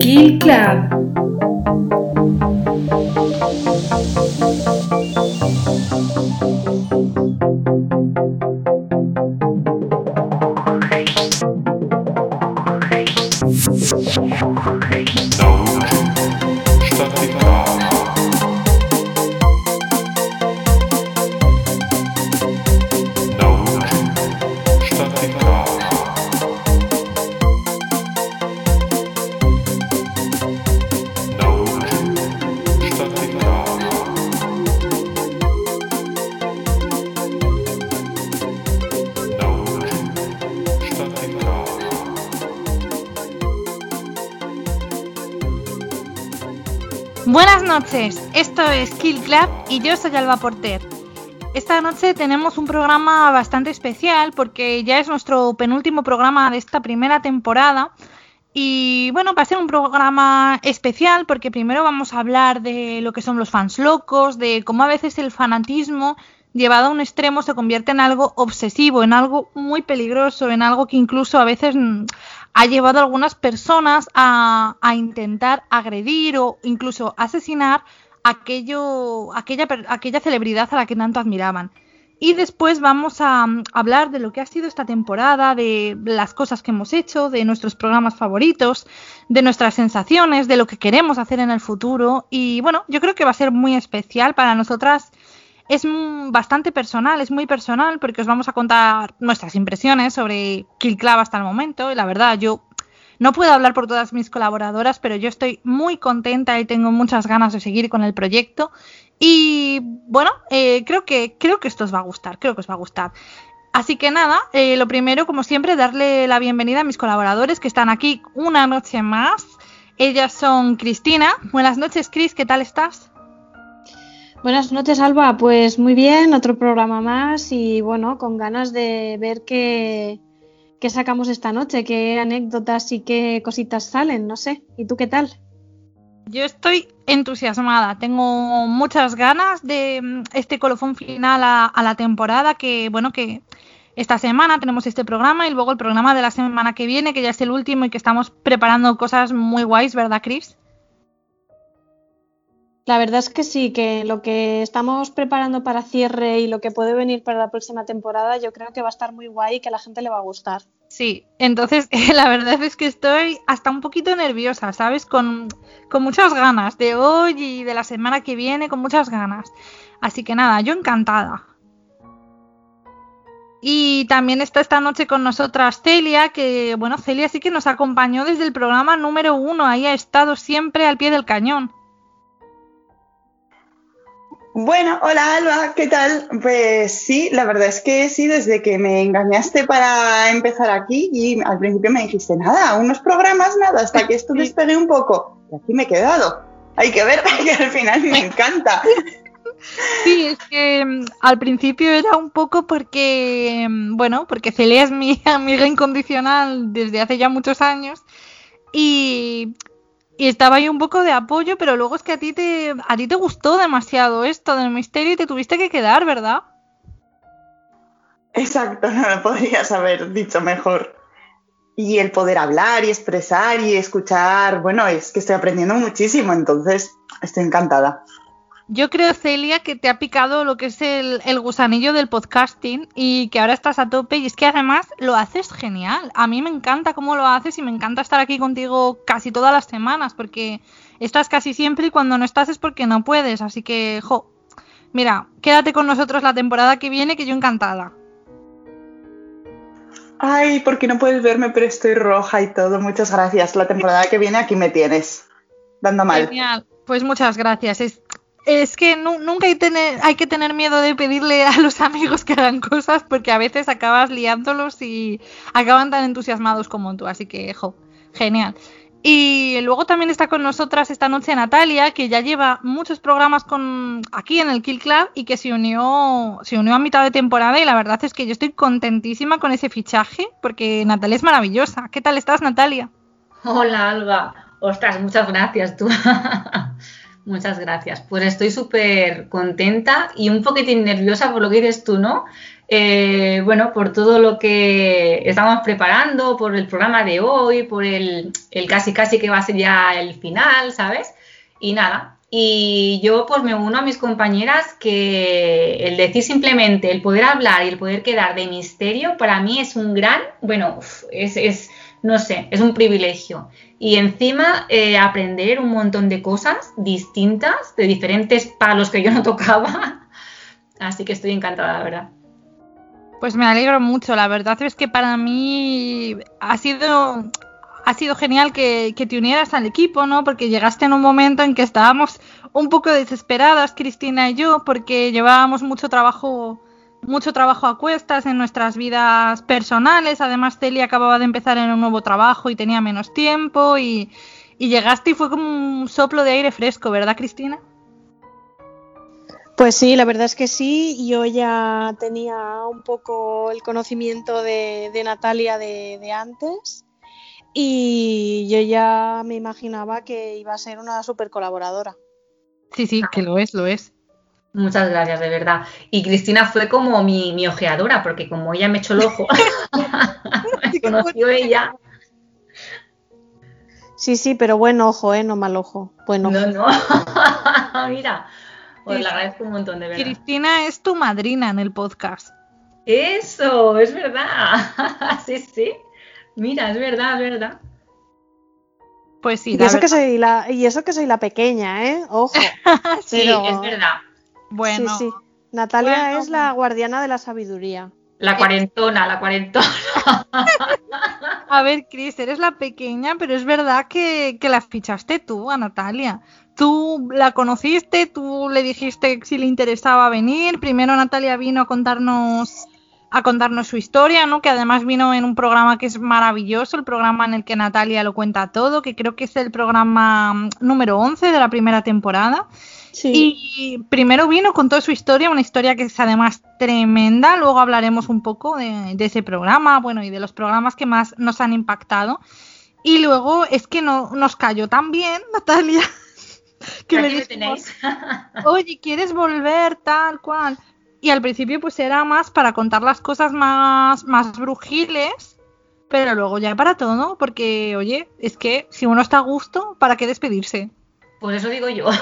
Kill Club. Esto es Club y yo soy Alba Porter. Esta noche tenemos un programa bastante especial porque ya es nuestro penúltimo programa de esta primera temporada. Y bueno, va a ser un programa especial porque primero vamos a hablar de lo que son los fans locos, de cómo a veces el fanatismo llevado a un extremo se convierte en algo obsesivo, en algo muy peligroso, en algo que incluso a veces mm, ha llevado a algunas personas a, intentar agredir o incluso asesinar aquello, aquella, aquella celebridad a la que tanto admiraban. Y después vamos a mm, hablar de lo que ha sido esta temporada, de las cosas que hemos hecho, de nuestros programas favoritos, de nuestras sensaciones, de lo que queremos hacer en el futuro. Y bueno, yo creo que va a ser muy especial para nosotras es bastante personal, es muy personal porque os vamos a contar nuestras impresiones sobre Kill hasta el momento y la verdad yo no puedo hablar por todas mis colaboradoras, pero yo estoy muy contenta y tengo muchas ganas de seguir con el proyecto y bueno, eh, creo que creo que esto os va a gustar, creo que os va a gustar. Así que nada, eh, lo primero, como siempre, darle la bienvenida a mis colaboradores que están aquí una noche más. Ellas son Cristina. Buenas noches, Cris, ¿qué tal estás? Buenas noches, Alba. Pues muy bien, otro programa más y bueno, con ganas de ver qué, qué sacamos esta noche, qué anécdotas y qué cositas salen, no sé. ¿Y tú qué tal? Yo estoy entusiasmada, tengo muchas ganas de mm, este colofón final a, la temporada que, bueno, que esta semana tenemos este programa y luego el programa de la semana que viene, que ya es el último y que estamos preparando cosas muy guays, ¿verdad, Chris? La verdad es que sí, que lo que estamos preparando para cierre y lo que puede venir para la próxima temporada, yo creo que va a estar muy guay y que a la gente le va a gustar. Sí, entonces la verdad es que estoy hasta un poquito nerviosa, ¿sabes? Con, con muchas ganas de hoy y de la semana que viene, con muchas ganas. Así que nada, yo encantada. Y también está esta noche con nosotras Celia, que bueno, Celia sí que nos acompañó desde el programa número uno, ahí ha estado siempre al pie del cañón. Bueno, hola Alba, ¿qué tal? Pues sí, la verdad es que sí, desde que me engañaste para empezar aquí y al principio me dijiste nada, unos programas, nada, hasta que esto despegué un poco. Y aquí me he quedado. Hay que ver que al final me encanta. Sí, es que mm, al principio era un poco porque, mm, bueno, porque Celia es mi amiga incondicional desde hace ya muchos años y y estaba ahí un poco de apoyo, pero luego es que a ti te, a ti te gustó demasiado esto del misterio y te tuviste que quedar, ¿verdad? Exacto, no lo podrías haber dicho mejor. Y el poder hablar y expresar y escuchar, bueno, es que estoy aprendiendo muchísimo, entonces estoy encantada. Yo creo, Celia, que te ha picado lo que es el, gusanillo del podcasting y que ahora estás a tope y es que además lo haces genial. A mí me encanta cómo lo haces y me encanta estar aquí contigo casi todas las semanas porque estás casi siempre y cuando no estás es porque no puedes. Así que, jo, mira, quédate con nosotros la temporada que viene que yo encantada. Ay, porque no puedes verme, pero estoy roja y todo. Muchas gracias. La temporada que viene aquí me tienes. Dando mal. Genial. Pues muchas gracias. Es, es que nunca hay, que tener miedo de pedirle a los amigos que hagan cosas porque a veces acabas liándolos y acaban tan entusiasmados como tú. Así que, jo, genial. Y luego también está con nosotras esta noche Natalia, que ya lleva muchos programas con aquí en el Kill Club y que se unió, se unió a mitad de temporada y la verdad es que yo estoy contentísima con ese fichaje porque Natalia es maravillosa. ¿Qué tal estás, Natalia? Hola, Alba. Ostras, muchas gracias tú. Muchas gracias. Pues estoy súper contenta y un poquitín nerviosa por lo que dices tú, ¿no? eh, bueno, por todo lo que estamos preparando, por el programa de hoy, por el, el casi casi que va a ser ya el final, ¿sabes? Y nada, y yo pues me uno a mis compañeras que el decir simplemente, el poder hablar y el poder quedar de misterio, para mí es un gran, bueno, es, es no sé, es un privilegio. Y encima eh, aprender un montón de cosas distintas, de diferentes palos que yo no tocaba. Así que estoy encantada, la verdad. Pues me alegro mucho, la verdad es que para mí ha sido ha sido genial que, te unieras al equipo, ¿no? Porque llegaste en un momento en que estábamos un poco desesperadas, Cristina y yo, porque llevábamos mucho trabajo, mucho trabajo a cuestas en nuestras vidas personales. Además, Celia acababa de empezar en un nuevo trabajo y tenía menos tiempo y, y llegaste y fue como un soplo de aire fresco, ¿verdad, Cristina? Pues sí, la verdad es que sí. Yo ya tenía un poco el conocimiento de, Natalia de, de antes y yo ya me imaginaba que iba a ser una super colaboradora. Sí, sí, que lo es, lo es. Muchas gracias, de verdad. Y Cristina fue como mi, ojeadora, porque como ella me echó el ojo, me conoció ella. Sí, sí, pero buen ojo, ¿eh? No mal ojo. Bueno. No, no. Mira, os le agradezco un montón, de verdad. Cristina es tu madrina en el podcast. Eso, es verdad. sí, sí. Mira, es verdad, es verdad. Pues sí. Y eso, que soy la, y eso que soy la pequeña, ¿eh? Ojo. sí, es verdad. Bueno. Sí, sí. Natalia es la guardiana de la sabiduría. La cuarentona, la cuarentona. A ver, Cris, eres la pequeña, pero es verdad que, que, la fichaste tú a Natalia. Tú la conociste, tú le dijiste si le interesaba venir. Primero Natalia vino a contarnos a contarnos su historia, ¿no? Que además vino en un programa que es maravilloso, el programa en el que Natalia lo cuenta todo, que creo que es el programa mm, número 11 de la primera temporada. Sí. Y primero vino con toda su historia, una historia que es además tremenda. Luego hablaremos un poco de, ese programa, bueno, y de los programas que más nos han impactado. Y luego es que no, nos cayó tan bien, Natalia, que le dijimos, oye, ¿quieres volver tal cual? Y al principio pues era más para contar las cosas más, más brujiles, pero luego ya para todo, ¿no? Porque, oye, es que si uno está a gusto, ¿para qué despedirse? Pues eso digo yo.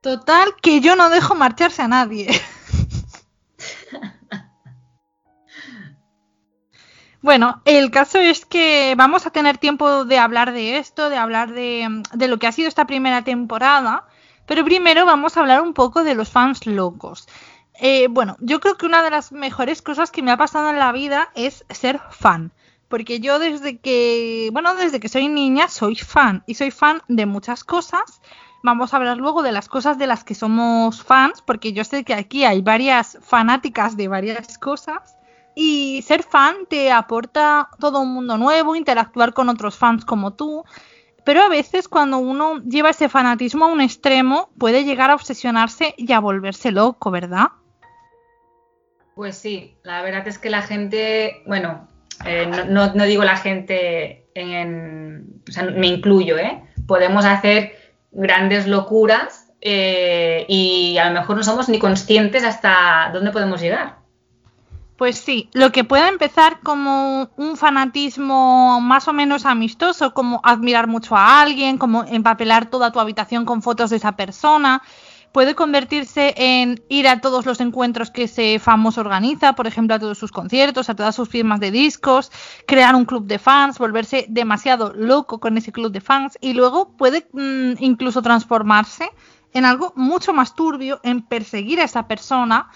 Total, que yo no dejo marcharse a nadie. Bueno, el caso es que vamos a tener tiempo de hablar de esto, de hablar de, de, lo que ha sido esta primera temporada, pero primero vamos a hablar un poco de los fans locos. Eh, bueno, yo creo que una de las mejores cosas que me ha pasado en la vida es ser fan. Porque yo desde que, bueno, desde que soy niña soy fan. Y soy fan de muchas cosas. Vamos a hablar luego de las cosas de las que somos fans. Porque yo sé que aquí hay varias fanáticas de varias cosas. Y ser fan te aporta todo un mundo nuevo, interactuar con otros fans como tú, pero a veces cuando uno lleva ese fanatismo a un extremo puede llegar a obsesionarse y a volverse loco, ¿verdad? Pues sí, la verdad es que la gente, bueno, eh, no, digo la gente en, o sea, me incluyo, ¿eh? Podemos hacer grandes locuras eh, y a lo mejor no somos ni conscientes hasta dónde podemos llegar. Pues sí, lo que puede empezar como un fanatismo más o menos amistoso, como admirar mucho a alguien, como empapelar toda tu habitación con fotos de esa persona, puede convertirse en ir a todos los encuentros que ese famoso organiza, por ejemplo, a todos sus conciertos, a todas sus firmas de discos, crear un club de fans, volverse demasiado loco con ese club de fans y luego puede mm, incluso transformarse en algo mucho más turbio, en perseguir a esa persona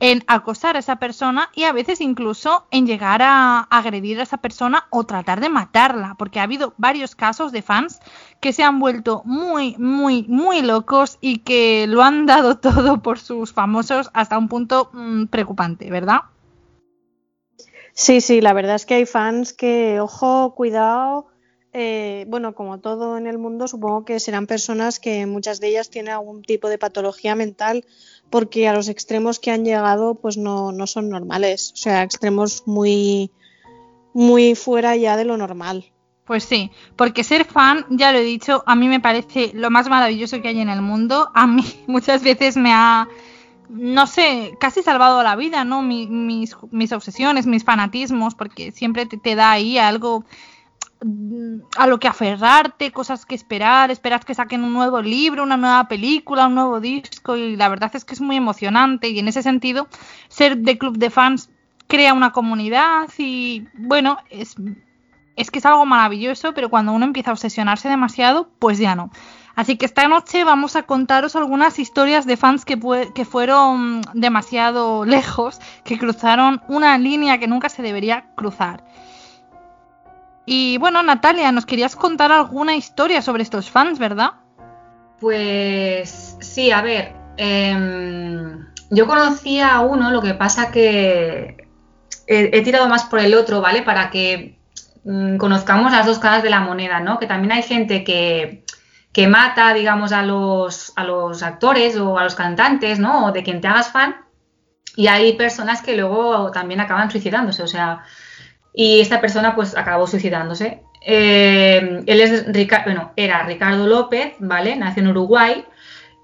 en acosar a esa persona y a veces incluso en llegar a agredir a esa persona o tratar de matarla, porque ha habido varios casos de fans que se han vuelto muy, muy, muy locos y que lo han dado todo por sus famosos hasta un punto mm, preocupante, ¿verdad? Sí, sí, la verdad es que hay fans que, ojo, cuidado, eh, bueno, como todo en el mundo, supongo que serán personas que muchas de ellas tienen algún tipo de patología mental porque a los extremos que han llegado pues no, no son normales, o sea, extremos muy, muy fuera ya de lo normal. Pues sí, porque ser fan, ya lo he dicho, a mí me parece lo más maravilloso que hay en el mundo. A mí muchas veces me ha, no sé, casi salvado la vida, ¿no? mis, mis, obsesiones, mis fanatismos, porque siempre te, da ahí algo mm, a lo que aferrarte, cosas que esperar, esperas que saquen un nuevo libro, una nueva película, un nuevo disco y la verdad es que es muy emocionante y en ese sentido ser de club de fans crea una comunidad y bueno, es, es que es algo maravilloso, pero cuando uno empieza a obsesionarse demasiado, pues ya no. Así que esta noche vamos a contaros algunas historias de fans que, fueron demasiado lejos, que cruzaron una línea que nunca se debería cruzar. Y bueno, Natalia, nos querías contar alguna historia sobre estos fans, ¿verdad? Pues sí, a ver, em, yo conocía a uno, lo que pasa que he, tirado más por el otro, ¿vale? Para que mm, conozcamos las dos caras de la moneda, ¿no? Que también hay gente que, que mata, digamos, a los, a los actores o a los cantantes, ¿no? O de quien te hagas fan. Y hay personas que luego también acaban suicidándose, o sea, y esta persona pues acabó suicidándose. Eh, él es bueno, era Ricardo López, ¿vale? Nació en Uruguay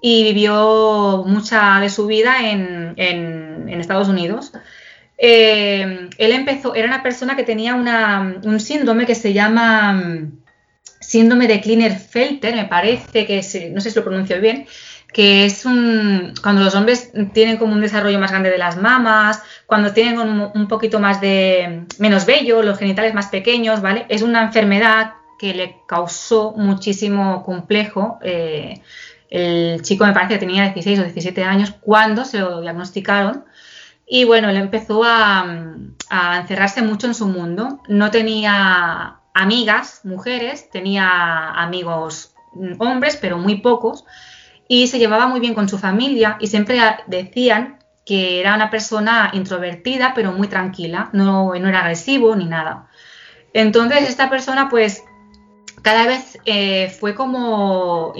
y vivió mucha de su vida en, Estados Unidos. Eh, él empezó, era una persona que tenía un síndrome que se llama síndrome de Klinefelter, me parece que no sé si lo pronuncio bien, que es cuando los hombres tienen como un desarrollo más grande de las mamas, cuando tienen un, poquito más de menos vello, los genitales más pequeños, ¿vale? Es una enfermedad que le causó muchísimo complejo. Eh, el chico me parece tenía 16 o 17 años cuando se lo diagnosticaron. Y bueno, él empezó a, a encerrarse mucho en su mundo. No tenía amigas, mujeres, tenía amigos mm, hombres, pero muy pocos, y se llevaba muy bien con su familia y siempre decían que era una persona introvertida, pero muy tranquila, no, no era agresivo ni nada. Entonces esta persona pues cada vez eh, fue como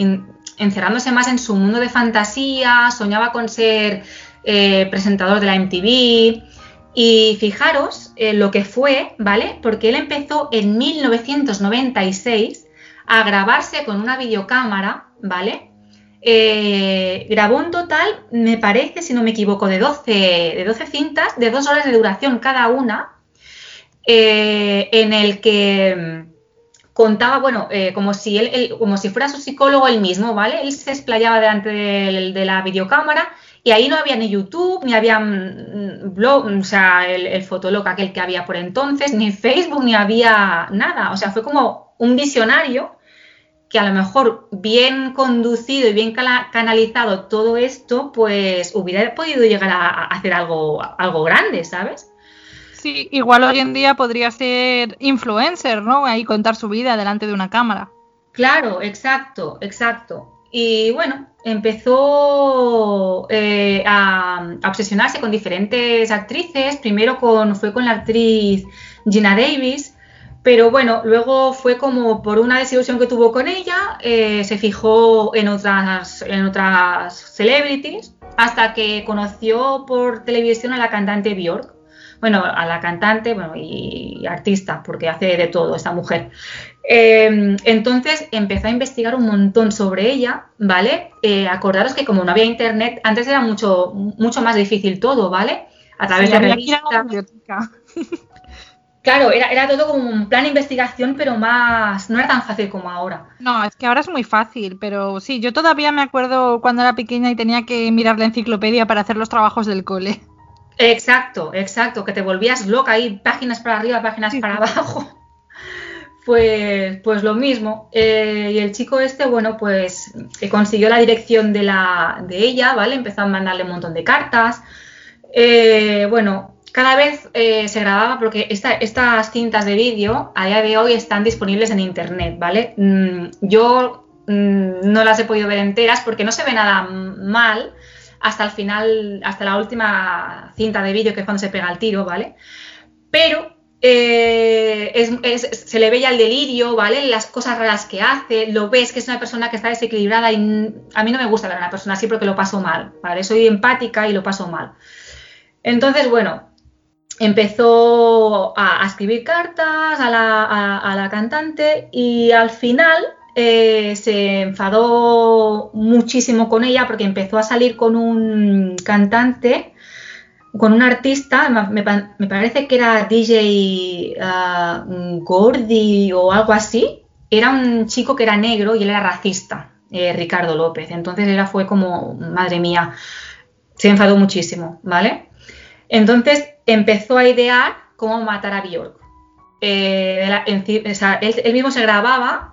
encerrándose más en su mundo de fantasía, soñaba con ser eh, presentador de la MTV, y fijaros eh, lo que fue, ¿vale? Porque él empezó en 1996 a grabarse con una videocámara, ¿vale? Eh, grabó un total, me parece, si no me equivoco, de 12, de 12 cintas, de dos horas de duración cada una, en el que mm, contaba, bueno, como, si como si fuera su psicólogo él mismo, ¿vale? Él se explayaba delante de la videocámara y ahí no había ni YouTube, ni había mm, blog, o sea, el, el Fotolog aquel que había por entonces, ni Facebook, ni había nada. O sea, fue como un visionario que a lo mejor bien conducido y bien canalizado todo esto, pues hubiera podido llegar a, hacer algo, algo grande, ¿sabes? Sí, igual hoy en día podría ser influencer, ¿no? Ahí contar su vida delante de una cámara. Claro, exacto, exacto. Y bueno, empezó eh, a, obsesionarse con diferentes actrices. Primero con, fue con la actriz Gina Davis, pero bueno, luego fue como por una desilusión que tuvo con ella, eh, se fijó en otras, en otras celebrities, hasta que conoció por televisión a la cantante Bjork. Bueno, a la cantante bueno, y artista, porque hace de todo esta mujer. Em, entonces empezó a investigar un montón sobre ella, ¿vale? Eh, acordaros que como no había internet, antes era mucho, mucho más difícil todo, ¿vale? A través de revistas. Claro, era, era, todo como un plan de investigación, pero más. no era tan fácil como ahora. No, es que ahora es muy fácil, pero sí, yo todavía me acuerdo cuando era pequeña y tenía que mirar la enciclopedia para hacer los trabajos del cole. Exacto, exacto, que te volvías loca ahí, páginas para arriba, páginas para abajo. Pues, pues lo mismo. Eh, y el chico este, bueno, pues eh, consiguió la dirección de, la, de ella, ¿vale? Empezó a mandarle un montón de cartas. Eh, bueno, cada vez se grababa porque estas cintas de vídeo a día de hoy están disponibles en internet, ¿vale? Mm, yo mm, no las he podido ver enteras porque no se ve nada mal hasta el final, hasta la última cinta de vídeo que es cuando se pega el tiro, ¿vale? Pero eh, se le ve ya el delirio, ¿vale? Las cosas raras que hace, lo ves que es una persona que está desequilibrada y a mí no me gusta ver a una persona así porque lo paso mal, ¿vale? Soy empática y lo paso mal. Entonces, bueno, empezó a, escribir cartas a la, cantante y al final eh, se enfadó muchísimo con ella porque empezó a salir con un cantante, con un artista, me, parece que era DJ ah, Gordy o algo así. Era un chico que era negro y él era racista, eh, Ricardo López. Entonces era fue como, madre mía, se enfadó muchísimo, ¿vale? Entonces empezó a idear cómo matar a Bjork. Eh, él, mismo se grababa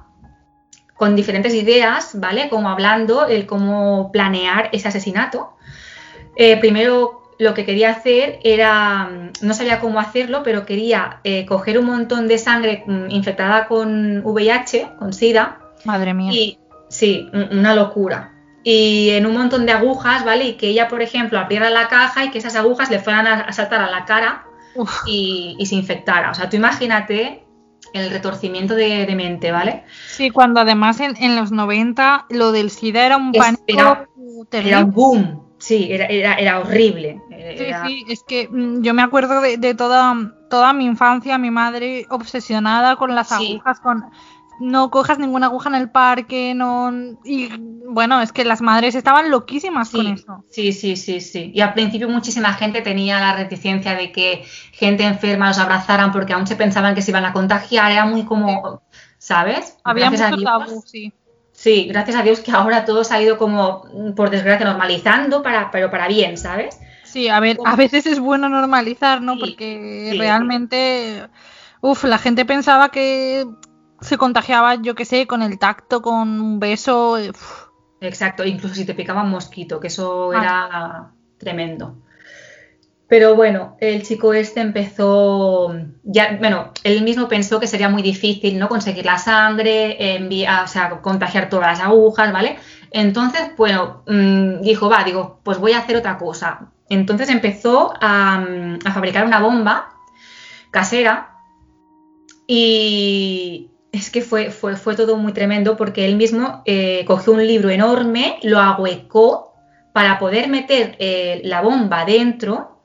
con diferentes ideas, ¿vale? Como hablando, el cómo planear ese asesinato. Eh, primero lo que quería hacer era, mm, no sabía cómo hacerlo, pero quería eh, coger un montón de sangre mm, infectada con VIH, con SIDA. Madre mía. Y sí, una locura. Y en un montón de agujas, ¿vale? Y que ella, por ejemplo, abriera la caja y que esas agujas le fueran a saltar a la cara y, se infectara. O sea, tú imagínate el retorcimiento de, mente, ¿vale? Sí, cuando además en, los 90 lo del SIDA era un pánico era, Era un boom, sí, era, era, horrible. Sí, sí, es que mm, yo me acuerdo de, toda, toda mi infancia, mi madre obsesionada con las agujas, con no cojas ninguna aguja en el parque, no... Y bueno, es que las madres estaban loquísimas con eso. Sí, sí, sí, sí. Y al principio muchísima gente tenía la reticencia de que gente enferma los abrazaran porque aún se pensaban que se iban a contagiar, era muy como, ¿sabes? Había mucho tabú, sí. Sí, gracias a Dios que ahora todo se ha ido como, por desgracia, normalizando, para, pero para bien, ¿sabes? Sí, a ver, a veces es bueno normalizar, ¿no? porque realmente, uf, la gente pensaba que se contagiaba, yo qué sé, con el tacto, con un beso. Eh, Exacto, incluso si te picaba un mosquito, que eso ah. era tremendo. Pero bueno, el chico este empezó, ya, bueno, él mismo pensó que sería muy difícil, ¿no? Conseguir la sangre, enviar, o sea, contagiar todas las agujas, ¿vale? Entonces, bueno, mm, dijo, va, digo, pues voy a hacer otra cosa. Entonces empezó a, a fabricar una bomba casera y, es que fue, fue, fue, todo muy tremendo porque él mismo eh, cogió un libro enorme, lo ahuecó para poder meter eh, la bomba dentro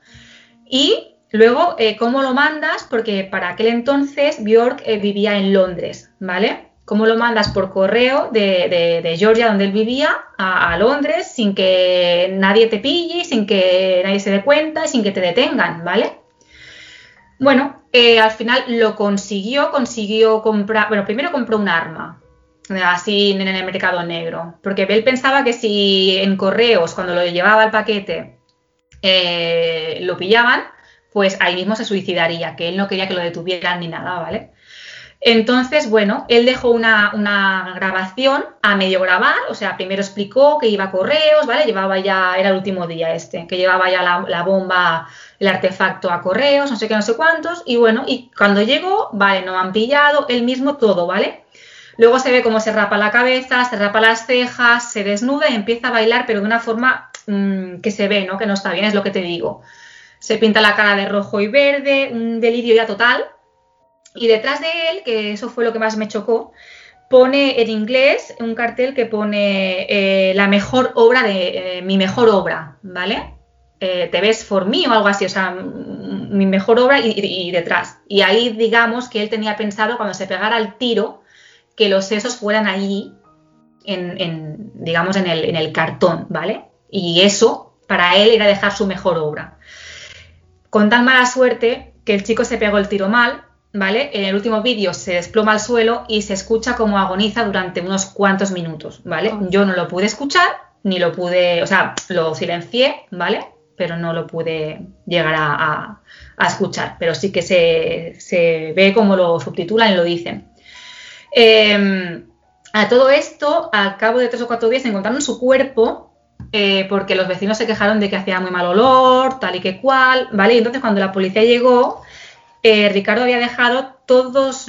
y luego eh, cómo lo mandas, porque para aquel entonces Bjork vivía en Londres, ¿vale? ¿Cómo lo mandas por correo de, Georgia, donde él vivía, a, a, Londres sin que nadie te pille, sin que nadie se dé cuenta sin que te detengan, ¿vale? Bueno, eh, al final lo consiguió, consiguió comprar, bueno, primero compró un arma, así en el mercado negro, porque él pensaba que si en correos, cuando lo llevaba el paquete, eh, lo pillaban, pues ahí mismo se suicidaría, que él no quería que lo detuvieran ni nada, ¿vale? Entonces, bueno, él dejó una, grabación a medio grabar, o sea, primero explicó que iba a correos, ¿vale? Llevaba ya, era el último día este, que llevaba ya la, bomba, el artefacto a correos, no sé qué, no sé cuántos, y bueno, y cuando llegó, vale, no han pillado, él mismo todo, ¿vale? Luego se ve cómo se rapa la cabeza, se rapa las cejas, se desnuda y empieza a bailar, pero de una forma mm, que se ve, ¿no? Que no está bien, es lo que te digo. Se pinta la cara de rojo y verde, un delirio ya total, y detrás de él, que eso fue lo que más me chocó, pone en inglés un cartel que pone eh, la mejor obra de eh, mi mejor obra, ¿vale? Eh, te ves for mí o algo así, o sea, mi mejor obra y, detrás. Y ahí digamos que él tenía pensado cuando se pegara el tiro que los sesos fueran allí, digamos, en el, en el cartón, ¿vale? Y eso para él era dejar su mejor obra. Con tan mala suerte que el chico se pegó el tiro mal ¿vale? En el último vídeo se desploma al suelo y se escucha como agoniza durante unos cuantos minutos, ¿vale? Oh. Yo no lo pude escuchar, ni lo pude, o sea, lo silencié, ¿vale? Pero no lo pude llegar a, escuchar, pero sí que se, ve como lo subtitulan y lo dicen. Em, a todo esto, al cabo de tres o cuatro días encontraron su cuerpo eh, porque los vecinos se quejaron de que hacía muy mal olor, tal y que cual, ¿vale? Y entonces cuando la policía llegó, eh, Ricardo había dejado todos,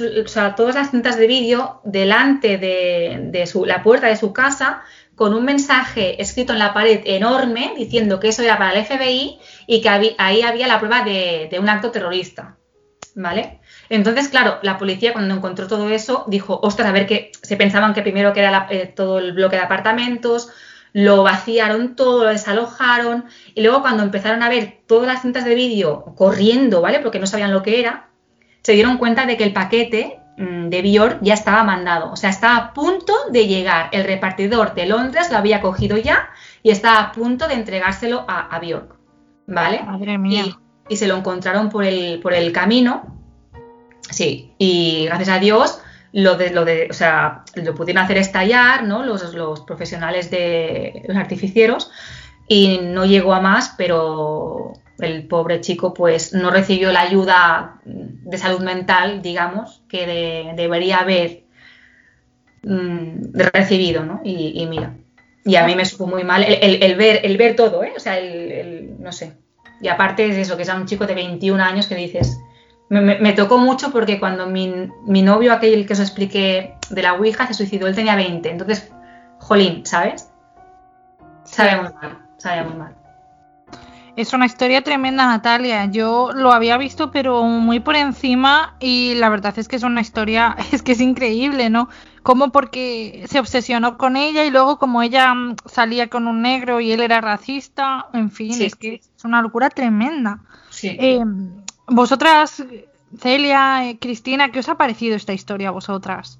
todas las cintas de vídeo delante de, la puerta de su casa con un mensaje escrito en la pared enorme diciendo que eso era para el FBI y que ahí había la prueba de, un acto terrorista. ¿Vale? Entonces, claro, la policía cuando encontró todo eso dijo, ostras, a ver que se pensaban que primero que era eh, todo el bloque de apartamentos, lo vaciaron todo, lo desalojaron y luego cuando empezaron a ver todas las cintas de vídeo corriendo, ¿vale? Porque no sabían lo que era, se dieron cuenta de que el paquete mm, de Bior ya estaba mandado, o sea, estaba a punto de llegar. El repartidor de Londres lo había cogido ya y estaba a punto de entregárselo a, Bjork. ¿Vale? Madre mía. Y, se lo encontraron por el, por el camino. Sí, y gracias a Dios lo de, lo de, o sea, lo pudieron hacer estallar, ¿no? Los, los profesionales de los artificieros y no llegó a más, pero el pobre chico pues no recibió la ayuda de salud mental, digamos, que debería haber mm, recibido, ¿no? Y, mira, y a mí me supo muy mal el, ver, el ver todo, ¿eh? O sea, el, no sé. Y aparte es eso, que es un chico de 21 años que dices, me, tocó mucho porque cuando mi, mi, novio, aquel que os expliqué de la Ouija, se suicidó, él tenía 20. Entonces, jolín, ¿sabes? Sabe muy mal, sabe muy mal. Es una historia tremenda, Natalia. Yo lo había visto, pero muy por encima, y la verdad es que es una historia, es que es increíble, ¿no? Como porque se obsesionó con ella y luego como ella mm, salía con un negro y él era racista, en fin, es que es una locura tremenda. Sí. Eh, vosotras, Celia, eh, Cristina, ¿qué os ha parecido esta historia a vosotras?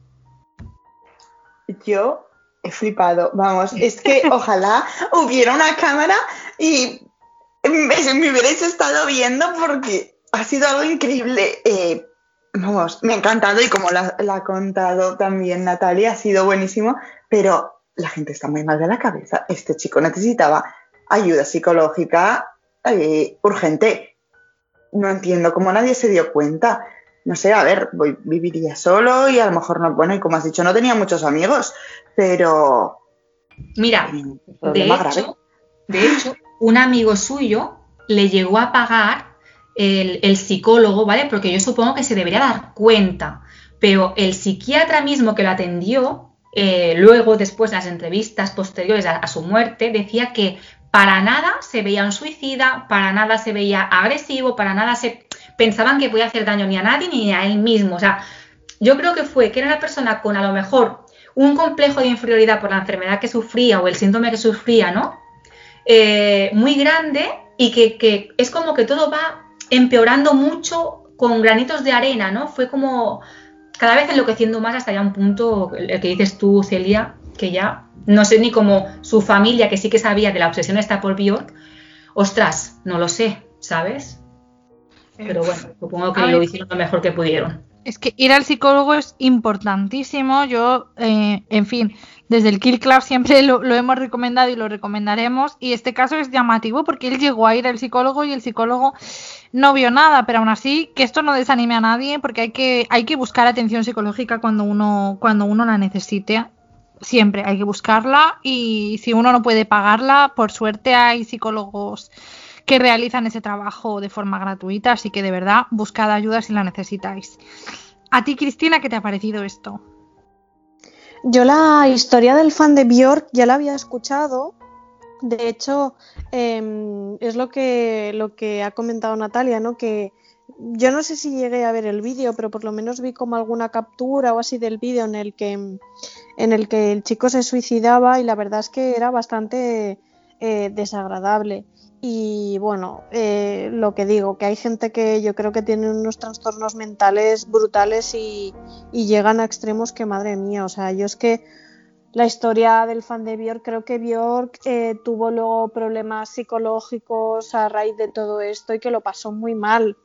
Yo he flipado, vamos, es que ojalá hubiera una cámara y me, hubierais estado viendo porque ha sido algo increíble. Eh, vamos, me ha encantado y como la, ha contado también Natalia, ha sido buenísimo, pero la gente está muy mal de la cabeza. Este chico necesitaba ayuda psicológica eh, urgente. No entiendo cómo nadie se dio cuenta. No sé, a ver, voy, viviría solo y a lo mejor no, bueno, y como has dicho, no tenía muchos amigos, pero... Mira, de hecho, de hecho, un amigo suyo le llegó a pagar el, psicólogo, ¿vale? Porque yo supongo que se debería dar cuenta, pero el psiquiatra mismo que lo atendió, eh, luego, después de las entrevistas posteriores a, su muerte, decía que para nada se veía un suicida, para nada se veía agresivo, para nada se pensaban que podía hacer daño ni a nadie ni a él mismo. O sea, yo creo que fue que era una persona con a lo mejor un complejo de inferioridad por la enfermedad que sufría o el síntoma que sufría, ¿no? Eh, muy grande y que, es como que todo va empeorando mucho con granitos de arena, ¿no? Fue como cada vez enloqueciendo más hasta ya un punto, el que dices tú, Celia, que ya no sé ni cómo su familia, que sí que sabía de la obsesión esta por Bjork, ostras, no lo sé, ¿sabes? Pero bueno, supongo que lo hicieron lo mejor que pudieron. Es que ir al psicólogo es importantísimo. Yo, eh, en fin, desde el Kill Club siempre lo, hemos recomendado y lo recomendaremos. Y este caso es llamativo porque él llegó a ir al psicólogo y el psicólogo no vio nada. Pero aún así, que esto no desanime a nadie porque hay que, hay que buscar atención psicológica cuando uno, cuando uno la necesite. Siempre hay que buscarla y si uno no puede pagarla, por suerte hay psicólogos que realizan ese trabajo de forma gratuita. Así que de verdad, buscad ayuda si la necesitáis. A ti, Cristina, ¿qué te ha parecido esto? Yo la historia del fan de Björk ya la había escuchado. De hecho, em, es lo que, lo que ha comentado Natalia, ¿no? Que yo no sé si llegué a ver el vídeo, pero por lo menos vi como alguna captura o así del vídeo en el que en el que el chico se suicidaba y la verdad es que era bastante eh, desagradable. Y bueno, eh, lo que digo, que hay gente que yo creo que tiene unos trastornos mentales brutales y, llegan a extremos que madre mía, o sea, yo es que la historia del fan de Björk, creo que Björk eh, tuvo luego problemas psicológicos a raíz de todo esto y que lo pasó muy mal.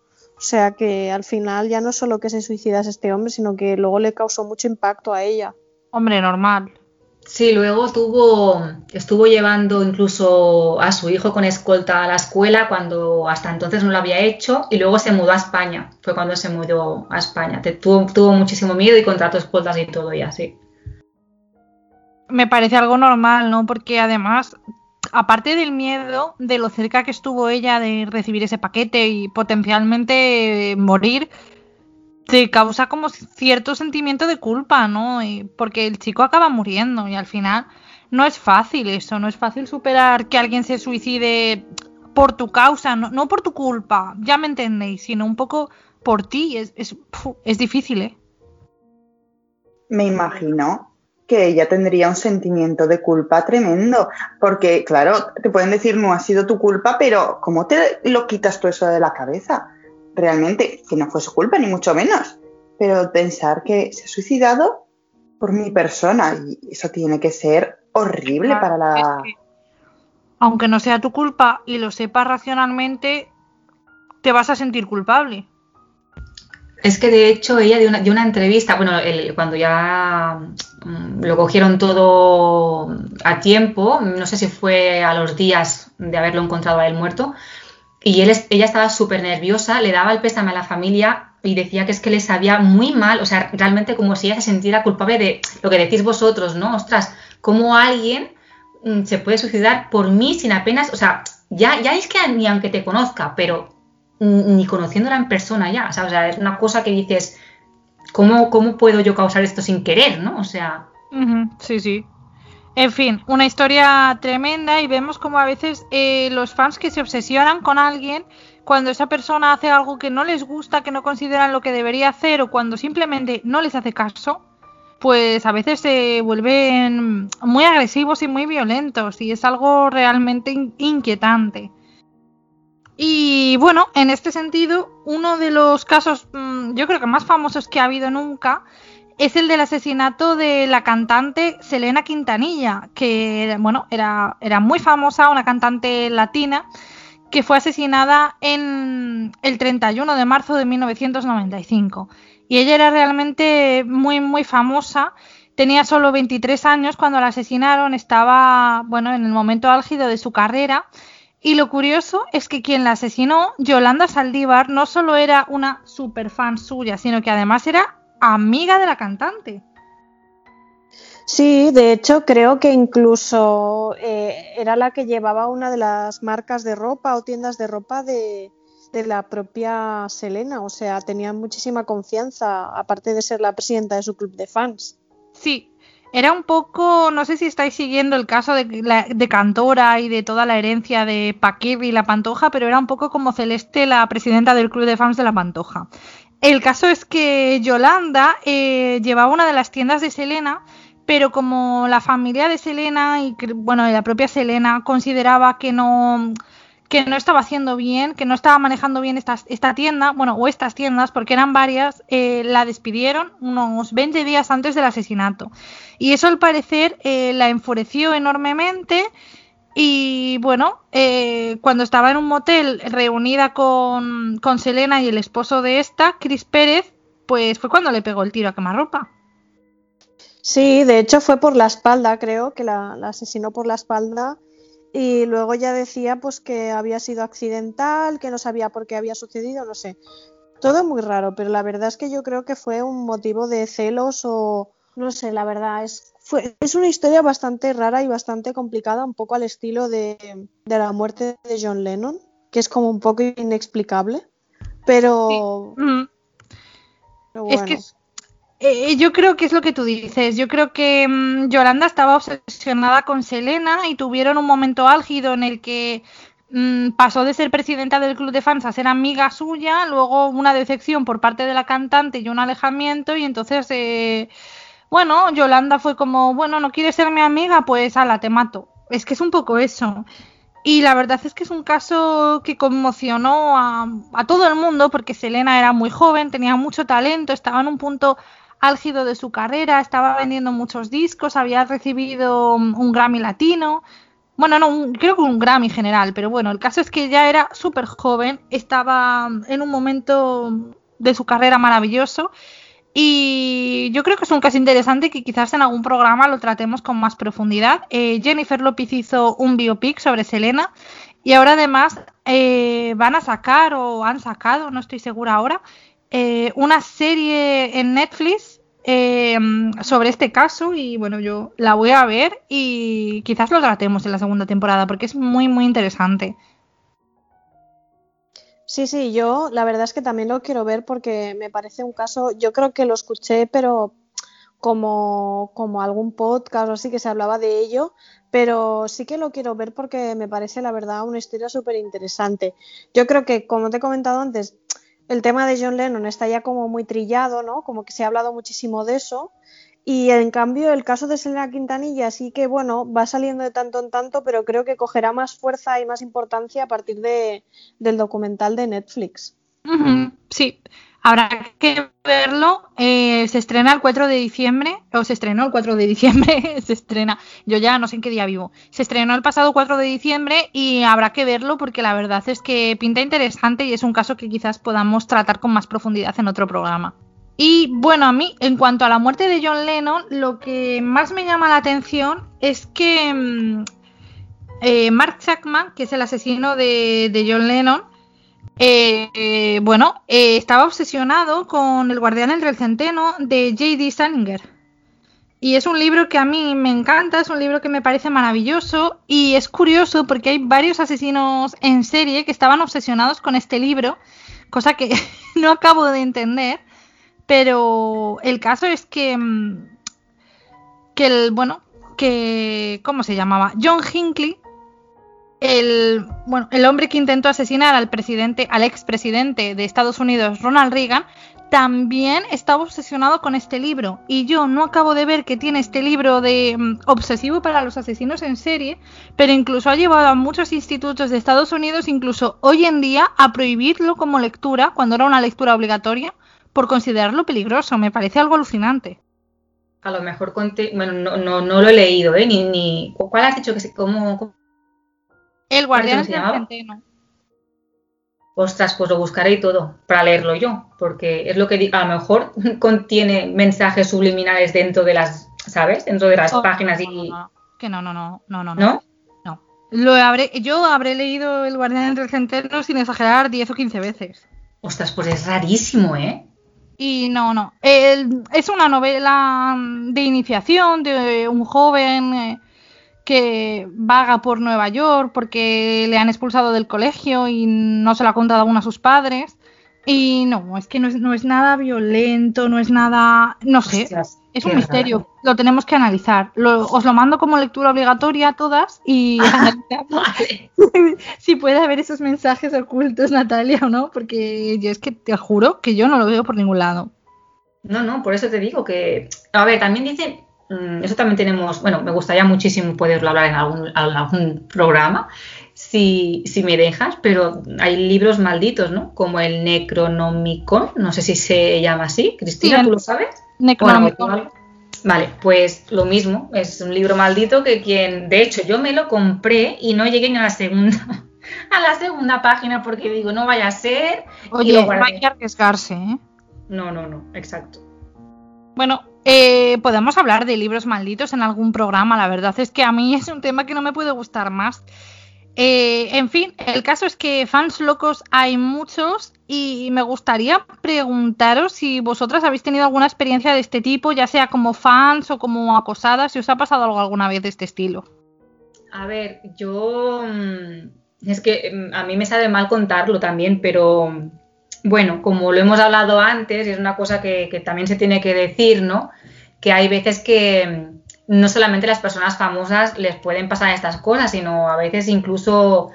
O sea que al final ya no solo que se suicidase este hombre, sino que luego le causó mucho impacto a ella. Hombre, normal. Sí, luego tuvo, estuvo llevando incluso a su hijo con escolta a la escuela cuando hasta entonces no lo había hecho y luego se mudó a España. Fue cuando se mudó a España. Tuvo, tuvo muchísimo miedo y contrató escoltas y todo y así. Me parece algo normal, ¿no? Porque además, aparte del miedo de lo cerca que estuvo ella de recibir ese paquete y potencialmente morir, te causa como cierto sentimiento de culpa, ¿no? porque el chico acaba muriendo y al final no es fácil eso, no es fácil superar que alguien se suicide por tu causa, no, por tu culpa, ya me entendéis, sino un poco por ti, es, es, es difícil, ¿eh? Me imagino que ella tendría un sentimiento de culpa tremendo, porque claro, te pueden decir no ha sido tu culpa, pero ¿cómo te lo quitas tú eso de la cabeza? realmente que no fue su culpa, ni mucho menos. Pero pensar que se ha suicidado, por mi persona y eso tiene que ser horrible para la... aunque no sea tu culpa y lo sepas racionalmente, te vas a sentir culpable. Es que de hecho ella de una, de una entrevista, bueno, cuando ya lo cogieron todo a tiempo, no sé si fue a los días de haberlo encontrado a él muerto, y ella estaba súper nerviosa, le daba el pésame a la familia y decía que es que le sabía muy mal, o sea, realmente como si ella se sintiera culpable de lo que decís vosotros, ¿no? Ostras, ¿cómo alguien mm, se puede suicidar por mí sin apenas, o sea, ya, ya es que ni aunque te conozca, pero ni conociéndola en persona ya, o sea, es una cosa que dices, ¿cómo, ¿cómo puedo yo causar esto sin querer, no? O sea... sí, sí. En fin, una historia tremenda y vemos como a veces eh, los fans que se obsesionan con alguien cuando esa persona hace algo que no les gusta, que no consideran lo que debería hacer o cuando simplemente no les hace caso, pues a veces se vuelven muy agresivos y muy violentos y es algo realmente inquietante. Y bueno, en este sentido, uno de los casos mm, yo creo que más famosos que ha habido nunca es el del asesinato de la cantante Selena Quintanilla, que bueno, era, era muy famosa, una cantante latina, que fue asesinada en el 31 de marzo de 1995. Y ella era realmente muy, muy famosa. Tenía solo 23 años cuando la asesinaron, estaba bueno, en el momento álgido de su carrera. Y lo curioso es que quien la asesinó, Yolanda Saldívar, no solo era una super fan suya, sino que además era amiga de la cantante. Sí, de hecho creo que incluso eh, era la que llevaba una de las marcas de ropa o tiendas de ropa de, de la propia Selena, o sea, tenía muchísima confianza, aparte de ser la presidenta de su club de fans. Sí, era un poco, no sé si estáis siguiendo el caso de, de Cantora y de toda la herencia de Paquirri y la Pantoja, pero era un poco como Celeste, la presidenta del club de fans de la Pantoja. El caso es que Yolanda eh, llevaba una de las tiendas de Selena, pero como la familia de Selena y bueno, la propia Selena consideraba que no que no estaba haciendo bien, que no estaba manejando bien esta, esta tienda, bueno, o estas tiendas, porque eran varias, eh, la despidieron unos 20 días antes del asesinato. Y eso al parecer eh, la enfureció enormemente y bueno, eh, cuando estaba en un motel reunida con, con, Selena y el esposo de esta, Chris Pérez, pues fue cuando le pegó el tiro a quemarropa. Sí, de hecho fue por la espalda, creo, que la, asesinó por la espalda. Y luego ya decía pues que había sido accidental, que no sabía por qué había sucedido, no sé. Todo muy raro, pero la verdad es que yo creo que fue un motivo de celos o no sé, la verdad es es una historia bastante rara y bastante complicada, un poco al estilo de, la muerte de John Lennon, que es como un poco inexplicable, pero... Es que eh, yo creo que es lo que tú dices. Yo creo que mm, Yolanda estaba obsesionada con Selena y tuvieron un momento álgido en el que mm, pasó de ser presidenta del club de fans a ser amiga suya, luego una decepción por parte de la cantante y un alejamiento y entonces... Eh, bueno, Yolanda fue como, bueno, no quieres ser mi amiga, pues ala, te mato. Es que es un poco eso. Y la verdad es que es un caso que conmocionó a, todo el mundo porque Selena era muy joven, tenía mucho talento, estaba en un punto álgido de su carrera, estaba vendiendo muchos discos, había recibido un Grammy latino. Bueno, no, creo que un Grammy general, pero bueno, el caso es que ya era súper joven, estaba en un momento de su carrera maravilloso y yo creo que es un caso interesante que quizás en algún programa lo tratemos con más profundidad. Eh, Jennifer Lopez hizo un biopic sobre Selena y ahora además eh, van a sacar o han sacado, no estoy segura ahora, eh, una serie en Netflix sobre este caso y bueno, yo la voy a ver y quizás lo tratemos en la segunda temporada porque es muy, muy interesante. Sí, sí, yo la verdad es que también lo quiero ver porque me parece un caso, yo creo que lo escuché, pero como, como algún podcast o así que se hablaba de ello, pero sí que lo quiero ver porque me parece la verdad una historia súper interesante. Yo creo que, como te he comentado antes, el tema de John Lennon está ya como muy trillado, ¿no? Como que se ha hablado muchísimo de eso y en cambio, el caso de Selena Quintanilla sí que, bueno, va saliendo de tanto en tanto, pero creo que cogerá más fuerza y más importancia a partir de, del documental de Netflix. Sí, habrá que verlo. eh, se estrena el 4 de diciembre, o se estrenó el 4 de diciembre, se estrena, yo ya no sé en qué día vivo. Se estrenó el pasado 4 de diciembre y habrá que verlo porque la verdad es que pinta interesante y es un caso que quizás podamos tratar con más profundidad en otro programa. Y bueno, a mí, en cuanto a la muerte de John Lennon, lo que más me llama la atención es que mm, eh, Mark Chapman, que es el asesino de, John Lennon, eh, eh, bueno, estaba obsesionado con El Guardián entre el Centeno de J.D. Salinger. Y es un libro que a mí me encanta, es un libro que me parece maravilloso y es curioso porque hay varios asesinos en serie que estaban obsesionados con este libro, cosa que no acabo de entender, pero el caso es que, mm, que el, bueno, que, ¿cómo se llamaba? John Hinckley el, bueno, el hombre que intentó asesinar al presidente, al expresidente de Estados Unidos, Ronald Reagan, también estaba obsesionado con este libro. Y yo no acabo de ver que tiene este libro de mm, obsesivo para los asesinos en serie, pero incluso ha llevado a muchos institutos de Estados Unidos, incluso hoy en día, a prohibirlo como lectura, cuando era una lectura obligatoria, por considerarlo peligroso. Me parece algo alucinante. A lo mejor conté, bueno, no, no, no lo he leído, ¿eh? Ni, ni, ¿Cuál has dicho que se, cómo, cómo- El guardián del centeno. Ostras, pues lo buscaré y todo para leerlo yo, porque es lo que digo, a lo mejor contiene mensajes subliminales dentro de las, ¿sabes? Dentro de las Oh, páginas no, y... no, no, que no, no, no, no, no. ¿No? No. Lo habré, yo habré leído El Guardián del Centeno sin exagerar 10 o 15 veces. Ostras, pues es rarísimo, ¿eh? Y no, no. Es una novela de iniciación de un joven eh, que vaga por Nueva York porque le han expulsado del colegio y no se lo ha contado aún a sus padres. Y no, es que no es, no es nada violento, no es nada. No sé. Es un misterio, lo tenemos que analizar. Lo- os lo mando como lectura obligatoria a todas y analizar Vale. si puede haber esos mensajes ocultos, Natalia, o no, porque yo es que te juro que yo no lo veo por ningún lado. No, no, por eso te digo que... A ver, también dicen... mm, Eso también tenemos... Bueno, me gustaría muchísimo poderlo hablar en algún, en algún programa, si, si me dejas, pero hay libros malditos, ¿no? Como el Necronomicon, no sé si se llama así. Cristina, Sí, ¿tú lo sabes? Necronomicon. Bueno, Vale, pues lo mismo, es un libro maldito que quien, de hecho, yo me lo compré y no llegué ni a la segunda, a la segunda página porque digo, no vaya a ser. y Oye, lo no hay que arriesgarse, ¿eh? No, no, no, exacto. Bueno, eh, podemos hablar de libros malditos en algún programa, la verdad es que a mí es un tema que no me puede gustar más. Eh, en fin, el caso es que fans locos hay muchos y me gustaría preguntaros si vosotras habéis tenido alguna experiencia de este tipo, ya sea como fans o como acosadas, si os ha pasado algo alguna vez de este estilo. A ver, yo mm, es que mm, a mí me sabe mal contarlo también, pero bueno, como lo hemos hablado antes, es una cosa que, también se tiene que decir, ¿no? Que hay veces que no solamente las personas famosas les pueden pasar estas cosas, sino a veces incluso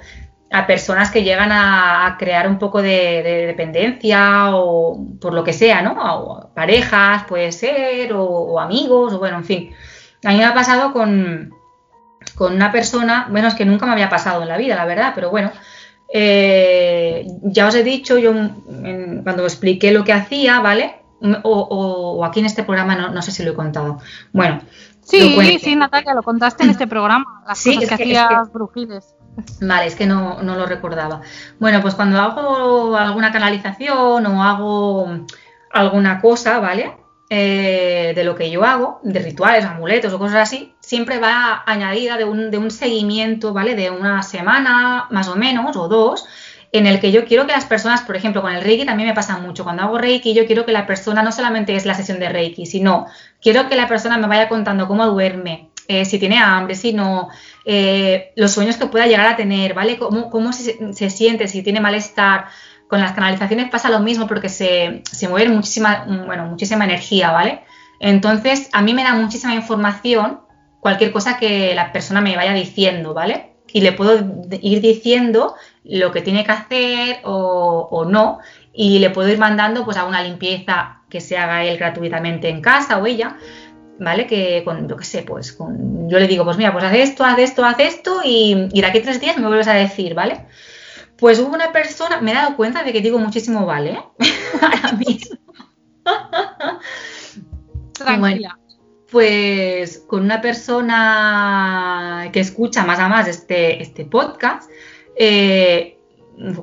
a personas que llegan a, crear un poco de, de dependencia o por lo que sea, ¿no? O parejas, puede ser, o, amigos, o bueno, en fin. A mí me ha pasado con, con una persona, bueno, es que nunca me había pasado en la vida, la verdad, pero bueno, eh, ya os he dicho, yo en- cuando expliqué lo que hacía, ¿vale? O, o- aquí en este programa no, no sé si lo he contado. Bueno, Sí, sí, Natalia, lo contaste en este programa, las Sí, cosas es que, que- es hacías brujiles. Vale, es que no, no lo recordaba. Bueno, pues cuando hago alguna canalización o hago alguna cosa, ¿vale? Eh, de lo que yo hago, de rituales, amuletos o cosas así, siempre va añadida de un, de un seguimiento, ¿vale? De una semana más o menos, o dos, en el que yo quiero que las personas, por ejemplo, con el Reiki también me pasa mucho. Cuando hago Reiki, yo quiero que la persona no solamente es la sesión de Reiki, sino quiero que la persona me vaya contando cómo duerme, eh, si tiene hambre, si no, eh, los sueños que pueda llegar a tener, ¿vale? Cómo, cómo se, se siente, si tiene malestar. Con las canalizaciones pasa lo mismo porque se, se mueve muchísima, bueno, muchísima energía, ¿vale? Entonces, a mí me da muchísima información cualquier cosa que la persona me vaya diciendo, ¿vale? Y le puedo ir diciendo lo que tiene que hacer o, o no, y le puedo ir mandando pues a una limpieza que se haga él gratuitamente en casa o ella, ¿vale? Que con, yo qué sé, pues con, yo le digo, pues mira, pues haz esto, haz esto, haz esto, y, y de aquí a tres días me vuelves a decir, ¿vale? Pues hubo una persona, me he dado cuenta de que digo muchísimo vale, ¿eh? ahora mismo. Tranquila. pues con una persona que escucha más a más este, este podcast, eh,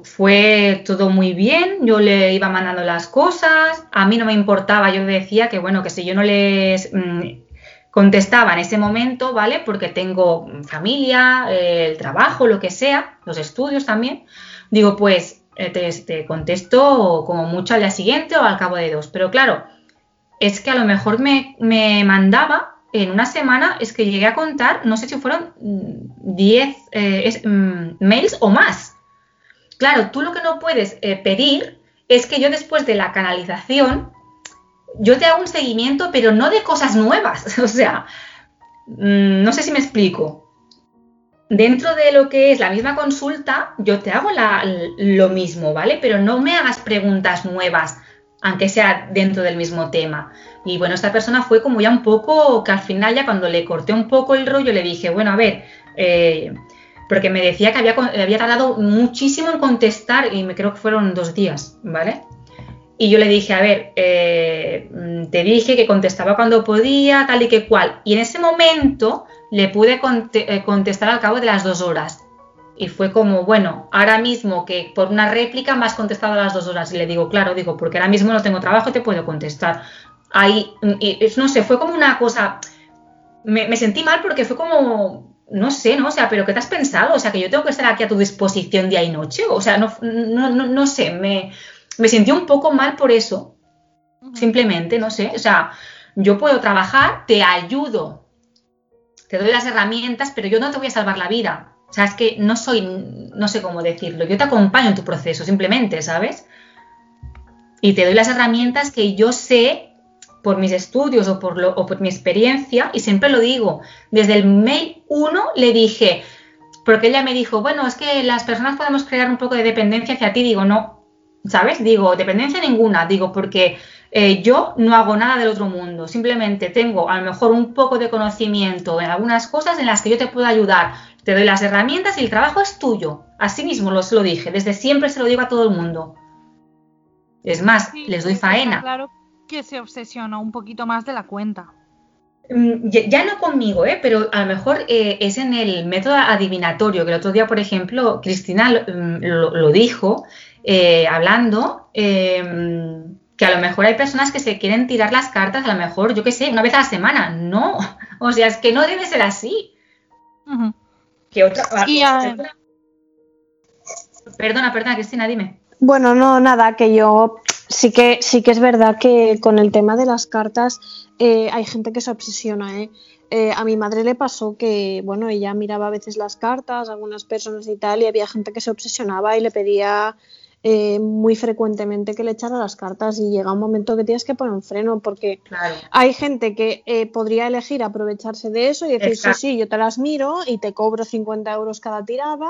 fue todo muy bien, yo le iba mandando las cosas, a mí no me importaba, yo decía que bueno, que si yo no les mm, contestaba en ese momento, ¿vale? Porque tengo familia, eh, el trabajo, lo que sea, los estudios también, digo, pues eh, te, contesto como mucho al día siguiente o al cabo de dos, pero claro, es que a lo mejor me, mandaba en una semana, es que llegué a contar, no sé si fueron 10 eh, mm, mails o más Claro, tú lo que no puedes eh, pedir es que yo después de la canalización, yo te hago un seguimiento, pero no de cosas nuevas. O sea, mm, no sé si me explico. Dentro de lo que es la misma consulta, yo te hago lo mismo, ¿vale? Pero no me hagas preguntas nuevas, aunque sea dentro del mismo tema. Y bueno, esta persona fue como ya un poco, que al final ya cuando le corté un poco el rollo, le dije, bueno, a ver, eh, porque me decía que había, tardado muchísimo en contestar y me creo que fueron dos días, ¿vale? Y yo le dije, a ver, eh, te dije que contestaba cuando podía, tal y que cual. Y en ese momento le pude eh, contestar al cabo de las dos horas. Y fue como, bueno, ahora mismo que por una réplica me has contestado a las dos horas. Y le digo, claro, digo, porque ahora mismo no tengo trabajo y te puedo contestar. Ahí, y, no sé, fue como una cosa. me sentí mal porque fue como, no sé, ¿no? O sea, pero ¿qué te has pensado? O sea, que yo tengo que estar aquí a tu disposición día y noche. O sea, no, no, no, sé, me, me sentí un poco mal por eso. Simplemente, no sé. O sea, yo puedo trabajar, te ayudo, te doy las herramientas, pero yo no te voy a salvar la vida. O sea, es que no soy, no sé cómo decirlo. Yo te acompaño en tu proceso, simplemente, ¿sabes? Y te doy las herramientas que yo sé por mis estudios o por, lo, o por mi experiencia, y siempre lo digo, desde el mail 1 le dije, porque ella me dijo, bueno, es que las personas podemos crear un poco de dependencia hacia ti, digo, no, ¿sabes? Digo, dependencia ninguna, digo, porque eh, yo no hago nada del otro mundo, simplemente tengo a lo mejor un poco de conocimiento en algunas cosas en las que yo te puedo ayudar, te doy las herramientas y el trabajo es tuyo. Así mismo lo, lo dije, desde siempre se lo digo a todo el mundo. Es más, les doy faena. Claro que se obsesiona un poquito más de la cuenta. Mm, ya, no conmigo, ¿eh? pero a lo mejor eh, es en el método adivinatorio, que el otro día, por ejemplo, Cristina lo, mm, dijo eh, hablando, em, que a lo mejor hay personas que se quieren tirar las cartas, a lo mejor, yo qué sé, una vez a la semana. No, o sea, es que no debe ser así. Que otra... Perdona, perdona, Cristina, dime. Bueno, no, nada, que yo sí que, sí que es verdad que con el tema de las cartas eh, hay gente que se obsesiona, ¿eh? ¿eh? A mi madre le pasó que, bueno, ella miraba a veces las cartas, algunas personas y tal, y había gente que se obsesionaba y le pedía eh, muy frecuentemente que le echara las cartas y llega un momento que tienes que poner un freno porque hay gente que podría elegir aprovecharse de eso y decir, sí, sí, yo te las miro y te cobro 50 euros cada tirada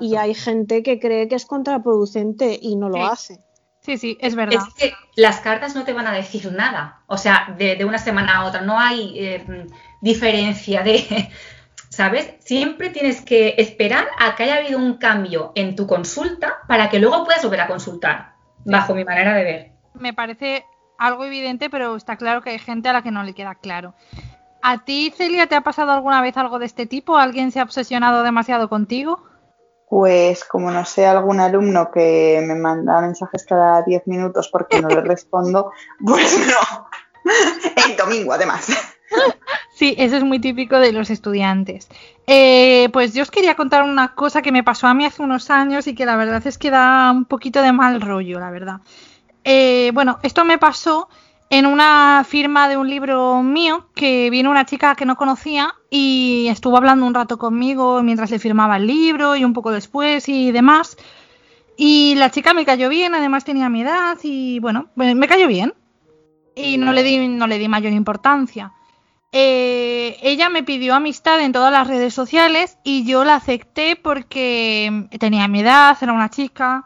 y hay gente que cree que es contraproducente y no lo hace. Sí, sí, es verdad. Es que las cartas no te van a decir nada. O sea, de, una semana a otra. No hay eh, diferencia de. ¿Sabes? Siempre tienes que esperar a que haya habido un cambio en tu consulta para que luego puedas volver a consultar. Bajo mi manera de ver. Me parece algo evidente, pero está claro que hay gente a la que no le queda claro. ¿A ti, Celia, te ha pasado alguna vez algo de este tipo? ¿Alguien se ha obsesionado demasiado contigo? Pues como no sé algún alumno que me manda mensajes cada 10 minutos porque no le respondo, pues no. El domingo, además. Sí, eso es muy típico de los estudiantes. Eh, pues yo os quería contar una cosa que me pasó a mí hace unos años y que la verdad es que da un poquito de mal rollo, la verdad. Eh, bueno, esto me pasó en una firma de un libro mío que vino una chica que no conocía y estuvo hablando un rato conmigo mientras le firmaba el libro y un poco después y demás. Y la chica me cayó bien, además tenía mi edad y bueno, me cayó bien. Y no le di, no le di mayor importancia. Eh, ella me pidió amistad en todas las redes sociales y yo la acepté porque tenía mi edad, era una chica,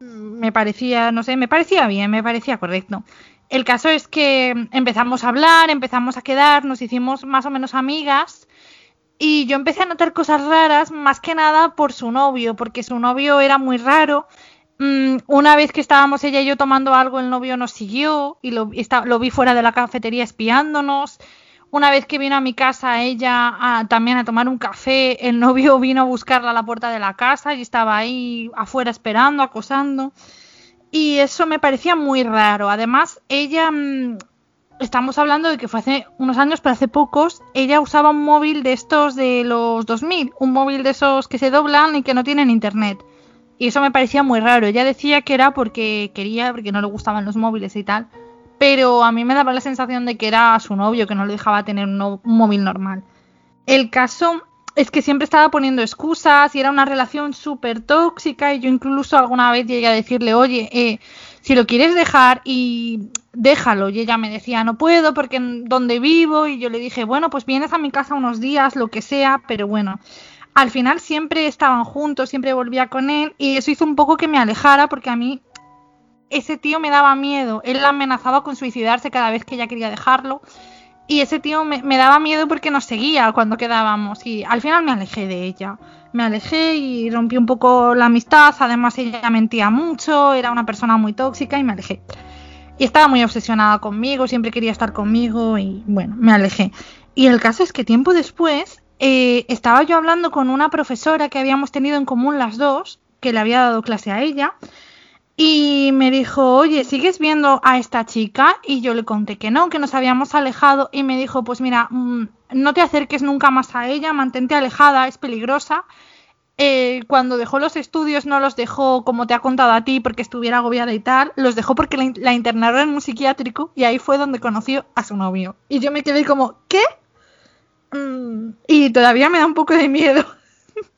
me parecía, no sé, me parecía bien, me parecía correcto. El caso es que empezamos a hablar, empezamos a quedar, nos hicimos más o menos amigas Y yo empecé a notar cosas raras, más que nada por su novio, porque su novio era muy raro. Mm, una vez que estábamos ella y yo tomando algo, el novio nos siguió y lo, lo vi fuera de la cafetería espiándonos. Una vez que vino a mi casa ella también a tomar un café, el novio vino a buscarla a la puerta de la casa y estaba ahí afuera esperando, acosando. Y eso me parecía muy raro. Además, ella mm, estamos hablando de que fue hace unos años, pero hace pocos, ella usaba un móvil de estos de los 2000, un móvil de esos que se doblan y que no tienen internet. Y eso me parecía muy raro. Ella decía que era porque quería, porque no le gustaban los móviles y tal. Pero a mí me daba la sensación de que era su novio, que no le dejaba tener un, móvil normal. El caso es que siempre estaba poniendo excusas y era una relación súper tóxica y yo incluso alguna vez llegué a decirle, oye, eh, si lo quieres dejar y déjalo. Y ella me decía, no puedo porque donde vivo. Y yo le dije, bueno, pues vienes a mi casa unos días, lo que sea, pero bueno. Al final siempre estaban juntos, siempre volvía con él y eso hizo un poco que me alejara porque a mí ese tío me daba miedo. Él la amenazaba con suicidarse cada vez que ella quería dejarlo. Y ese tío me, daba miedo porque nos seguía cuando quedábamos. Y al final me alejé de ella me alejé y rompí un poco la amistad. Además, ella mentía mucho, era una persona muy tóxica y me alejé. Y estaba muy obsesionada conmigo, siempre quería estar conmigo y bueno, me alejé. Y el caso es que tiempo después eh, estaba yo hablando con una profesora que habíamos tenido en común las dos, que le había dado clase a ella, y me dijo, oye, ¿sigues viendo a esta chica? Y yo le conté que no, que nos habíamos alejado y me dijo, pues mira, mm, no te acerques nunca más a ella, mantente alejada, es peligrosa. Eh, cuando dejó los estudios no los dejó como te ha contado a ti porque estuviera agobiada y tal, los dejó porque la, internaron en un psiquiátrico y ahí fue donde conoció a su novio. Y yo me quedé como, ¿qué? Mm, y todavía me da un poco de miedo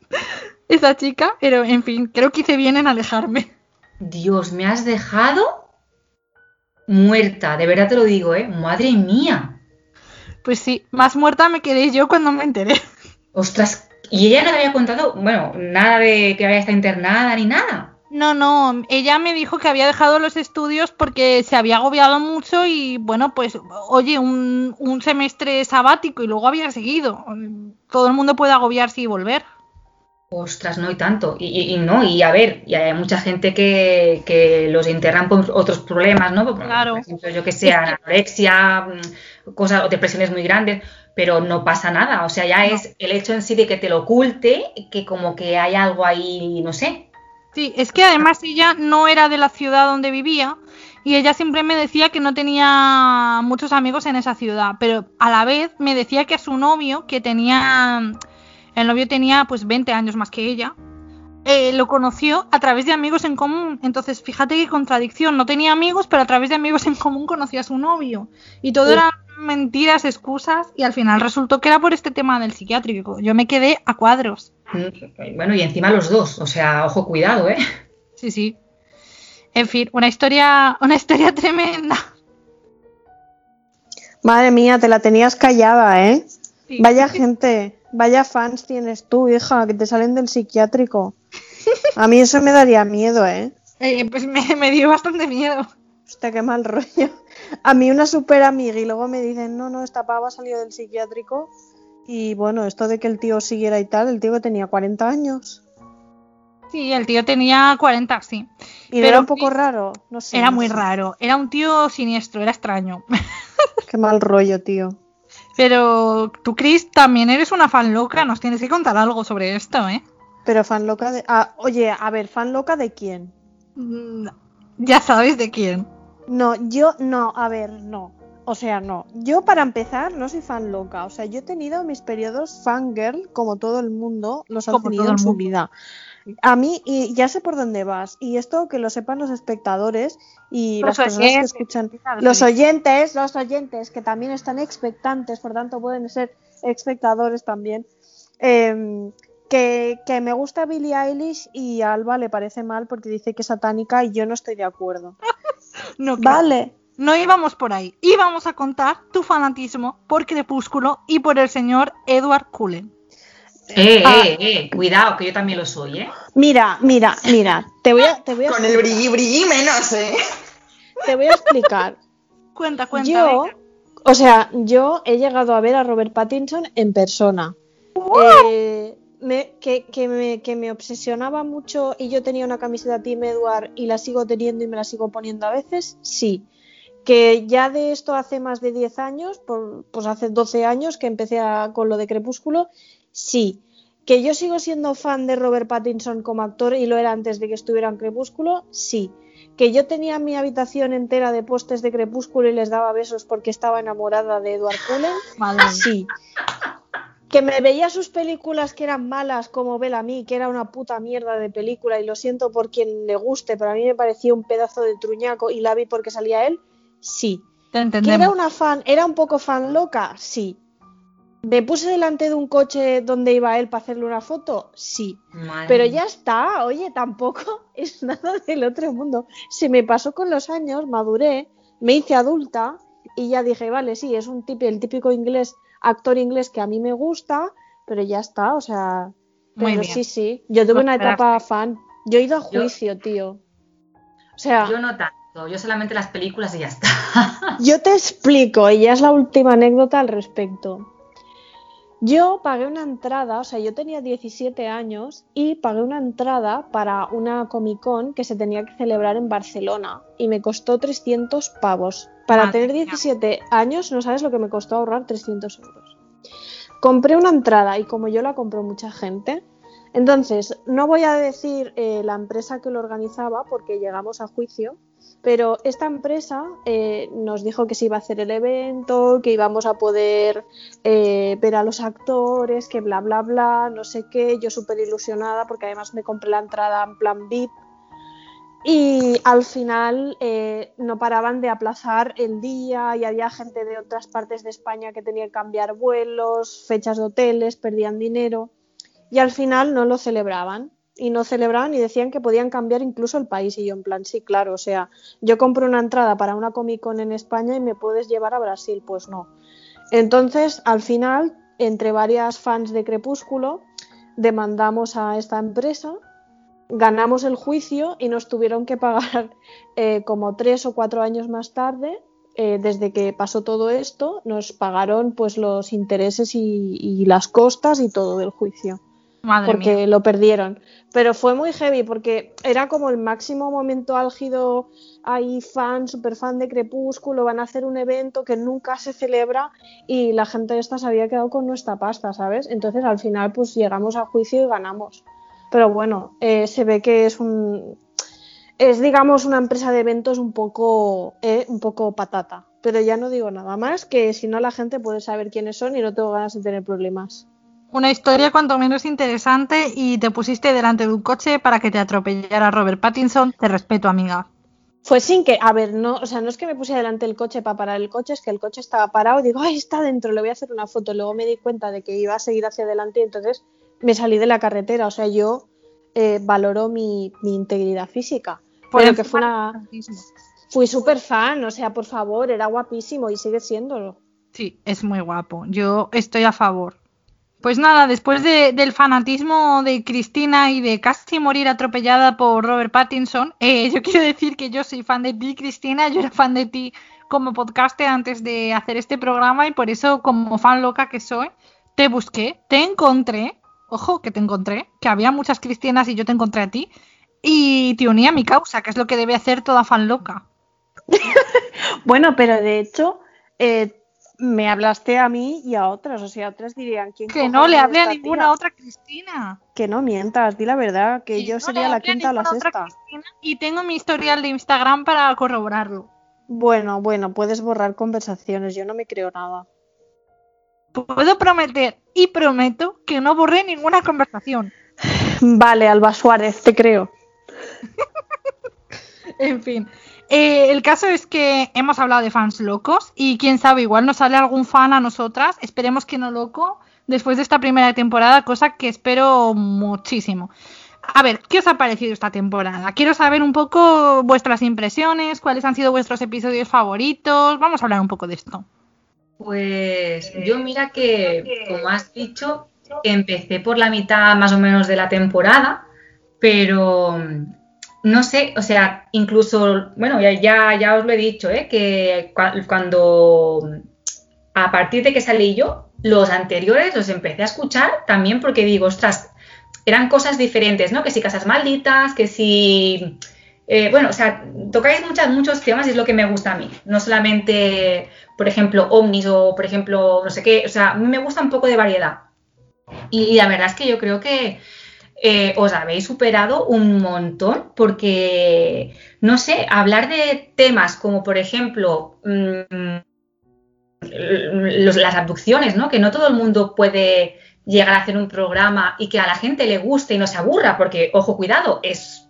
esa chica, pero en fin, creo que hice bien en alejarme. Dios, me has dejado muerta, de verdad te lo digo, ¿eh? Madre mía. Pues sí, más muerta me quedé yo cuando me enteré. Ostras, y ella no te había contado, bueno, nada de que había estado internada ni nada. No, no, ella me dijo que había dejado los estudios porque se había agobiado mucho y bueno, pues oye, un, un semestre sabático y luego había seguido. Todo el mundo puede agobiarse y volver. Ostras, no hay tanto. Y, no, y a ver, y hay mucha gente que, que los internan por otros problemas, ¿no? claro. Por ejemplo, yo que sé, anorexia, mm, cosas, o depresiones muy grandes, pero no pasa nada. O sea, ya es el hecho en sí de que te lo oculte, que como que hay algo ahí, no sé. Sí, es que además ella no era de la ciudad donde vivía y ella siempre me decía que no tenía muchos amigos en esa ciudad, pero a la vez me decía que a su novio, que tenía el novio tenía pues 20 años más que ella. Eh, lo conoció a través de amigos en común. Entonces, fíjate qué contradicción. No tenía amigos, pero a través de amigos en común conocía a su novio. Y todo eran mentiras, excusas, y al final resultó que era por este tema del psiquiátrico. Yo me quedé a cuadros. Mm, bueno, y encima los dos. O sea, ojo, cuidado, ¿eh? Sí, sí. En fin, una historia, una historia tremenda. Madre mía, te la tenías callada, ¿eh? Vaya gente. Vaya fans tienes tú, hija, que te salen del psiquiátrico. A mí eso me daría miedo, ¿eh? eh pues me, dio bastante miedo. Hostia, qué mal rollo. A mí una super amiga y luego me dicen, no, no, esta pava salió del psiquiátrico. Y bueno, esto de que el tío siguiera y tal, el tío que tenía 40 años. Sí, el tío tenía 40, sí. Y era un poco raro, no sé. Era muy raro, era un tío siniestro, era extraño. Qué mal rollo, tío. Pero tú, Chris, también eres una fan loca, nos tienes que contar algo sobre esto, ¿eh? Pero fan loca de... Ah, oye, a ver, fan loca de quién? Mm, ya sabes de quién. No, yo no, a ver, no. O sea, no. Yo para empezar no soy fan loca. O sea, yo he tenido mis periodos fangirl, como todo el mundo los ha tenido en su vida. A mí, y ya sé por dónde vas, y esto que lo sepan los espectadores y las personas que escuchan, los oyentes, los oyentes que también están expectantes, por tanto pueden ser espectadores también, em, que, me gusta Billie Eilish y a Alba le parece mal porque dice que es satánica y yo no estoy de acuerdo. no, vale. No íbamos por ahí, íbamos a contar tu fanatismo por Crepúsculo y por el señor Edward Cullen. Eh, ah. eh, eh, cuidado, que yo también lo soy, ¿eh? Mira, mira, mira, te voy a, te voy a Con el brilli brilli menos, ¿eh? Te voy a explicar. cuenta, cuenta. Yo, o sea, yo he llegado a ver a Robert Pattinson en persona. Eh, que, me, que, me, obsesionaba mucho y yo tenía una camiseta Team Edward y la sigo teniendo y me la sigo poniendo a veces, sí. Que ya de esto hace más de 10 años, pues hace 12 años que empecé con lo de Crepúsculo, sí. Que yo sigo siendo fan de Robert Pattinson como actor y lo era antes de que estuviera en Crepúsculo, sí. Que yo tenía mi habitación entera de postes de Crepúsculo y les daba besos porque estaba enamorada de Edward Cullen, sí que me veía sus películas que eran malas como Bellamy, que era una puta mierda de película y lo siento por quien le guste, pero a mí me parecía un pedazo de truñaco y la vi porque salía él, sí. Te ¿Que era una fan, era un poco fan loca? Sí. ¿Me puse delante de un coche donde iba él para hacerle una foto? Sí. Pero ya está, oye, tampoco es nada del otro mundo. Se me pasó con los años, maduré, me hice adulta y ya dije, vale, sí, es un tipo, el típico inglés actor inglés que a mí me gusta, pero ya está, o sea. pero sí, sí. Yo tuve una etapa fan. Yo he ido a juicio, tío. O sea. Yo no tanto, yo solamente las películas y ya está. yo te explico, y ya es la última anécdota al respecto. Yo pagué una entrada, o sea, yo tenía 17 años y pagué una entrada para una Comic Con que se tenía que celebrar en Barcelona y me costó 300 pavos. Para tener 17 años no sabes lo que me costó ahorrar 300 euros. Compré una entrada y como yo la compró mucha gente, entonces no voy a decir eh, la empresa que lo organizaba porque llegamos a juicio, pero esta empresa eh, nos dijo que se iba a hacer el evento, que íbamos a poder eh, ver a los actores, que bla, bla, bla, no sé qué. Yo súper ilusionada porque además me compré la entrada en plan VIP. Y al final eh, no paraban de aplazar el día y había gente de otras partes de España que tenía que cambiar vuelos, fechas de hoteles, perdían dinero y al final no lo celebraban y no celebraban y decían que podían cambiar incluso el país. Y yo en plan, sí, claro, o sea, yo compro una entrada para una Comic Con en España y me puedes llevar a Brasil, pues no. Entonces, al final, entre varias fans de Crepúsculo, demandamos a esta empresa, ganamos el juicio y nos tuvieron que pagar eh, como tres o cuatro años más tarde. Eh, desde que pasó todo esto, nos pagaron pues los intereses y las costas y todo del juicio porque lo perdieron. Pero fue muy heavy porque era como el máximo momento álgido. Hay fans, super fan de Crepúsculo, van a hacer un evento que nunca se celebra y la gente esta se había quedado con nuestra pasta, ¿sabes? Entonces al final pues llegamos a juicio y ganamos. Pero bueno, eh, se ve que es un es digamos una empresa de eventos un poco eh, un poco patata. Pero ya no digo nada más que si no la gente puede saber quiénes son y no tengo ganas de tener problemas una historia cuanto menos interesante y te pusiste delante de un coche para que te atropellara Robert Pattinson. Te respeto, amiga. Fue sin que, a ver, no, o sea, no es que me puse delante del coche para parar el coche, es que el coche estaba parado y digo, ay, está dentro, le voy a hacer una foto. Luego me di cuenta de que iba a seguir hacia adelante y entonces me salí de la carretera. O sea, yo eh, valoro mi, integridad física. Pero que fue una. Fui súper fan, o sea, por favor, era guapísimo y sigue siéndolo. Sí, es muy guapo. Yo estoy a favor. Pues nada, después del fanatismo de Cristina y de casi morir atropellada por Robert Pattinson, eh, yo quiero decir que yo soy fan de ti, Cristina, yo era fan de ti como podcaster antes de hacer este programa y por eso, como fan loca que soy, te busqué, te encontré, ojo que te encontré, que había muchas Cristinas y yo te encontré a ti, y te uní a mi causa, que es lo que debe hacer toda fan loca. bueno, pero de hecho, eh, me hablaste a mí y a otras, o sea, otras dirían ¿quién Que no le hablé a ninguna otra Cristina. Que no mientas, di la verdad, que yo sería la quinta o la sexta. y tengo mi historial de Instagram para corroborarlo. Bueno, bueno, puedes borrar conversaciones, yo no me creo nada. Puedo prometer y prometo que no borré ninguna conversación. Vale, Alba Suárez, te creo. en fin, eh, el caso es que hemos hablado de fans locos y quién sabe, igual nos sale algún fan a nosotras, esperemos que no loco, después de esta primera temporada, cosa que espero muchísimo. A ver, ¿qué os ha parecido esta temporada? Quiero saber un poco vuestras impresiones, cuáles han sido vuestros episodios favoritos, vamos a hablar un poco de esto. Pues yo mira que, como has dicho, empecé por la mitad más o menos de la temporada, pero no sé, o sea, incluso, bueno, ya, ya, os lo he dicho, ¿eh? que cuando a partir de que salí yo, los anteriores los empecé a escuchar también porque digo, ostras, eran cosas diferentes, ¿no? Que si casas malditas, que si... Eh, bueno, o sea, tocáis muchas, muchos temas y es lo que me gusta a mí. No solamente, por ejemplo, ovnis o, por ejemplo, no sé qué. O sea, a mí me gusta un poco de variedad. Y, la verdad es que yo creo que eh, os habéis superado un montón porque, no sé, hablar de temas como, por ejemplo, mm, las abducciones, ¿no? Que no todo el mundo puede llegar a hacer un programa y que a la gente le guste y no se aburra, porque, ojo, cuidado, es,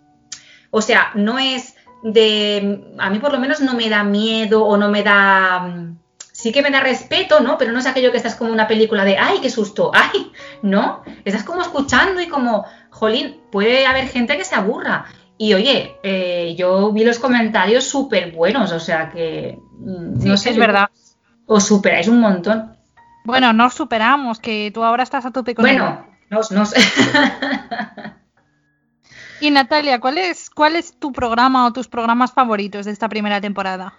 o sea, no es de, a mí por lo menos no me da miedo o no me da, sí que me da respeto, ¿no? Pero no es aquello que estás como una película de, ay, qué susto, ay, ¿no? Estás como escuchando y como, jolín, puede haber gente que se aburra. Y oye, eh, yo vi los comentarios súper buenos, o sea que, mm, no sé. Es verdad. Os superáis un montón. Bueno, nos superamos, que tú ahora estás a tope con Bueno, nos, nos. y Natalia, ¿cuál es, ¿cuál es tu programa o tus programas favoritos de esta primera temporada?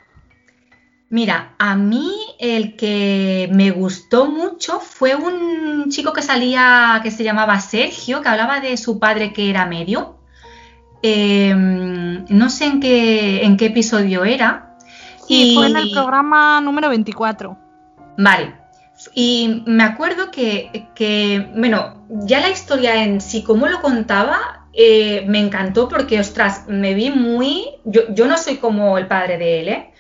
Mira, a mí el que me gustó mucho fue un chico que salía, que se llamaba Sergio, que hablaba de su padre que era medio. Em, no sé en qué, en qué episodio era. Sí, fue en el programa número 24. Vale, y me acuerdo que, bueno, ya la historia en sí, como lo contaba, eh, me encantó porque, ostras, me vi muy... Yo, no soy como el padre de él, ¿eh?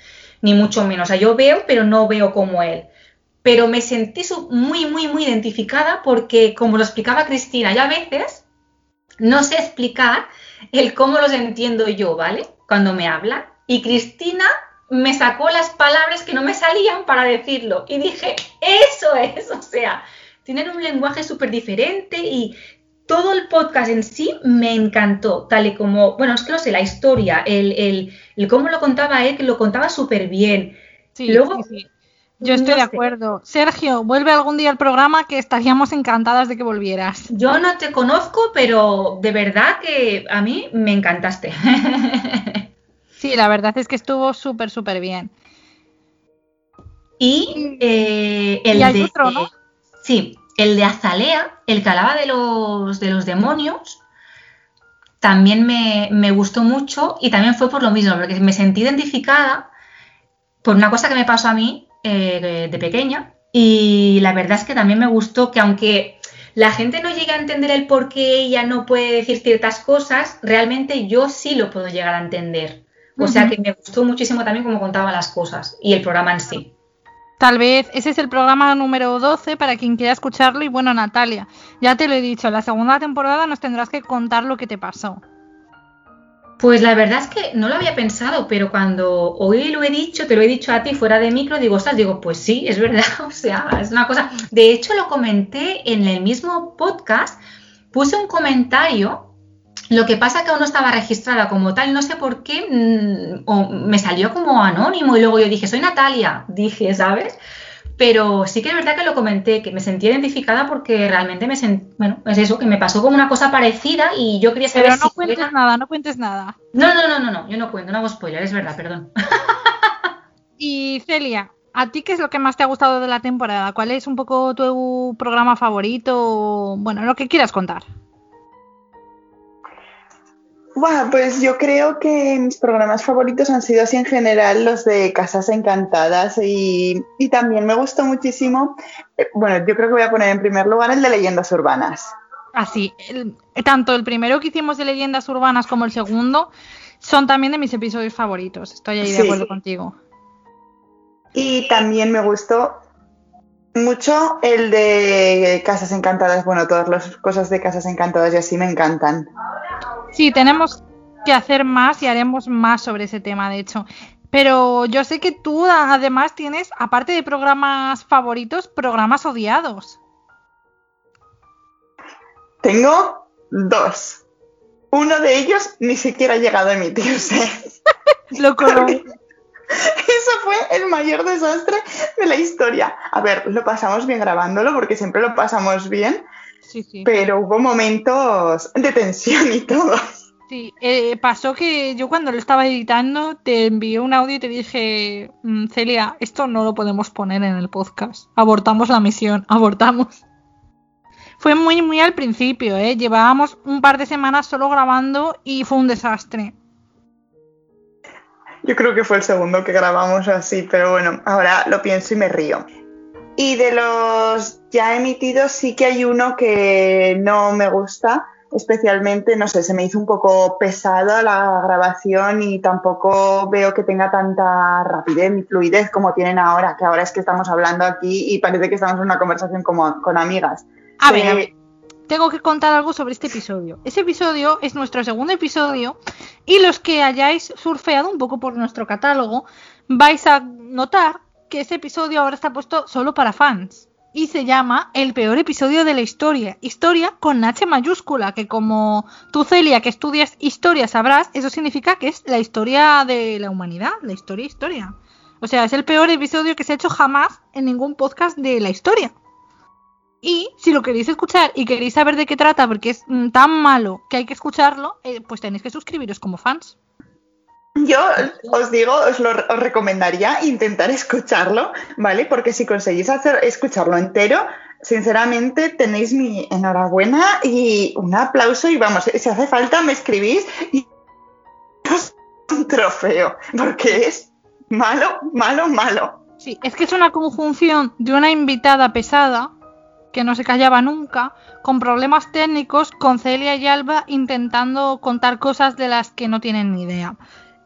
Ni mucho menos. O sea, yo veo, pero no veo como él. Pero me sentí muy, muy, muy identificada porque, como lo explicaba Cristina, ya a veces no sé explicar el cómo los entiendo yo, ¿vale? Cuando me hablan. Y Cristina me sacó las palabras que no me salían para decirlo. Y dije, eso es, o sea, tienen un lenguaje súper diferente y todo el podcast en sí me encantó, tal y como, bueno, es que no sé, la historia, el, el, cómo lo contaba él, que lo contaba súper bien. Sí, Luego, sí, Yo estoy de acuerdo. Sergio, vuelve algún día al programa que estaríamos encantadas de que volvieras. Yo no te conozco, pero de verdad que a mí me encantaste. Sí, la verdad es que estuvo súper, súper bien. Y eh, el de. Otro, ¿no? Sí, el de Azalea, el que hablaba de los, de los demonios, también me, gustó mucho y también fue por lo mismo, porque me sentí identificada por una cosa que me pasó a mí eh, de pequeña y la verdad es que también me gustó que aunque la gente no llegue a entender el por qué ella no puede decir ciertas cosas, realmente yo sí lo puedo llegar a entender. O sea que me gustó muchísimo también cómo contaba las cosas y el programa en sí. Tal vez ese es el programa número 12 para quien quiera escucharlo. Y bueno, Natalia, ya te lo he dicho, la segunda temporada nos tendrás que contar lo que te pasó. Pues la verdad es que no lo había pensado, pero cuando hoy lo he dicho, te lo he dicho a ti fuera de micro, digo, ostras, digo, pues sí, es verdad, o sea, es una cosa. De hecho, lo comenté en el mismo podcast, puse un comentario lo que pasa es que aún no estaba registrada como tal, no sé por qué, mm, o me salió como anónimo y luego yo dije, soy Natalia, dije, ¿sabes? Pero sí que es verdad que lo comenté, que me sentí identificada porque realmente me sentí, bueno, es eso, que me pasó como una cosa parecida y yo quería saber Pero no cuentes nada, no cuentes nada. No, no, no, no, no, yo no cuento, no hago spoiler, es verdad, perdón. y Celia, ¿a ti qué es lo que más te ha gustado de la temporada? ¿Cuál es un poco tu programa favorito? Bueno, lo que quieras contar. Bueno, pues yo creo que mis programas favoritos han sido así en general los de Casas Encantadas y, también me gustó muchísimo, eh, bueno, yo creo que voy a poner en primer lugar el de Leyendas Urbanas. Así, ah, tanto el primero que hicimos de Leyendas Urbanas como el segundo son también de mis episodios favoritos, estoy ahí de acuerdo contigo. Y también me gustó mucho el de Casas Encantadas, bueno, todas las cosas de Casas Encantadas y así me encantan. Sí, tenemos que hacer más y haremos más sobre ese tema, de hecho. Pero yo sé que tú además tienes, aparte de programas favoritos, programas odiados. Tengo dos. Uno de ellos ni siquiera ha llegado a emitirse. Lo conozco. Eso fue el mayor desastre de la historia. A ver, lo pasamos bien grabándolo porque siempre lo pasamos bien, sí, sí. pero hubo momentos de tensión y todo. Sí, eh, pasó que yo cuando lo estaba editando te envié un audio y te dije, mm, Celia, esto no lo podemos poner en el podcast. Abortamos la misión, abortamos. Fue muy, muy al principio, ¿eh? Llevábamos un par de semanas solo grabando y fue un desastre. Yo creo que fue el segundo que grabamos así, pero bueno, ahora lo pienso y me río. Y de los ya emitidos sí que hay uno que no me gusta, especialmente, no sé, se me hizo un poco pesada la grabación y tampoco veo que tenga tanta rapidez ni fluidez como tienen ahora, que ahora es que estamos hablando aquí y parece que estamos en una conversación como con amigas. A ver, tengo que contar algo sobre este episodio. Ese episodio es nuestro segundo episodio y los que hayáis surfeado un poco por nuestro catálogo vais a notar que ese episodio ahora está puesto solo para fans y se llama El peor episodio de la historia. Historia con H mayúscula, que como tú, Celia, que estudias historia, sabrás, eso significa que es la historia de la humanidad, la historia, historia. O sea, es el peor episodio que se ha hecho jamás en ningún podcast de la historia. Y si lo queréis escuchar y queréis saber de qué trata, porque es mm, tan malo que hay que escucharlo, eh, pues tenéis que suscribiros como fans. Yo os digo, os lo os recomendaría intentar escucharlo, ¿vale? Porque si conseguís hacer, escucharlo entero, sinceramente tenéis mi enhorabuena y un aplauso y vamos, si hace falta me escribís y os un trofeo, porque es malo, malo, malo. Sí, es que es una conjunción de una invitada pesada que no se callaba nunca, con problemas técnicos, con Celia y Alba intentando contar cosas de las que no tienen ni idea.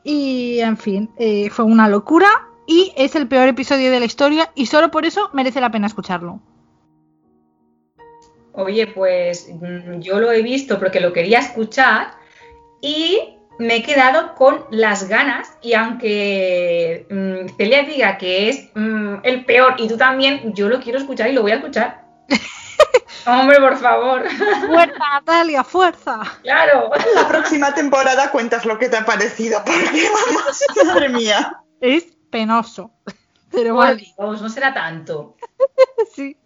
Y en fin, eh, fue una locura y es el peor episodio de la historia y solo por eso merece la pena escucharlo. Oye, pues mm, yo lo he visto porque lo quería escuchar y me he quedado con las ganas y aunque mm, Celia diga que es mm, el peor y tú también, yo lo quiero escuchar y lo voy a escuchar. Hombre, por favor. Fuerza, Natalia, fuerza. Claro. La próxima temporada cuentas lo que te ha parecido, porque vamos, madre mía. Es penoso. Pero vale. Dios, no será tanto. Sí.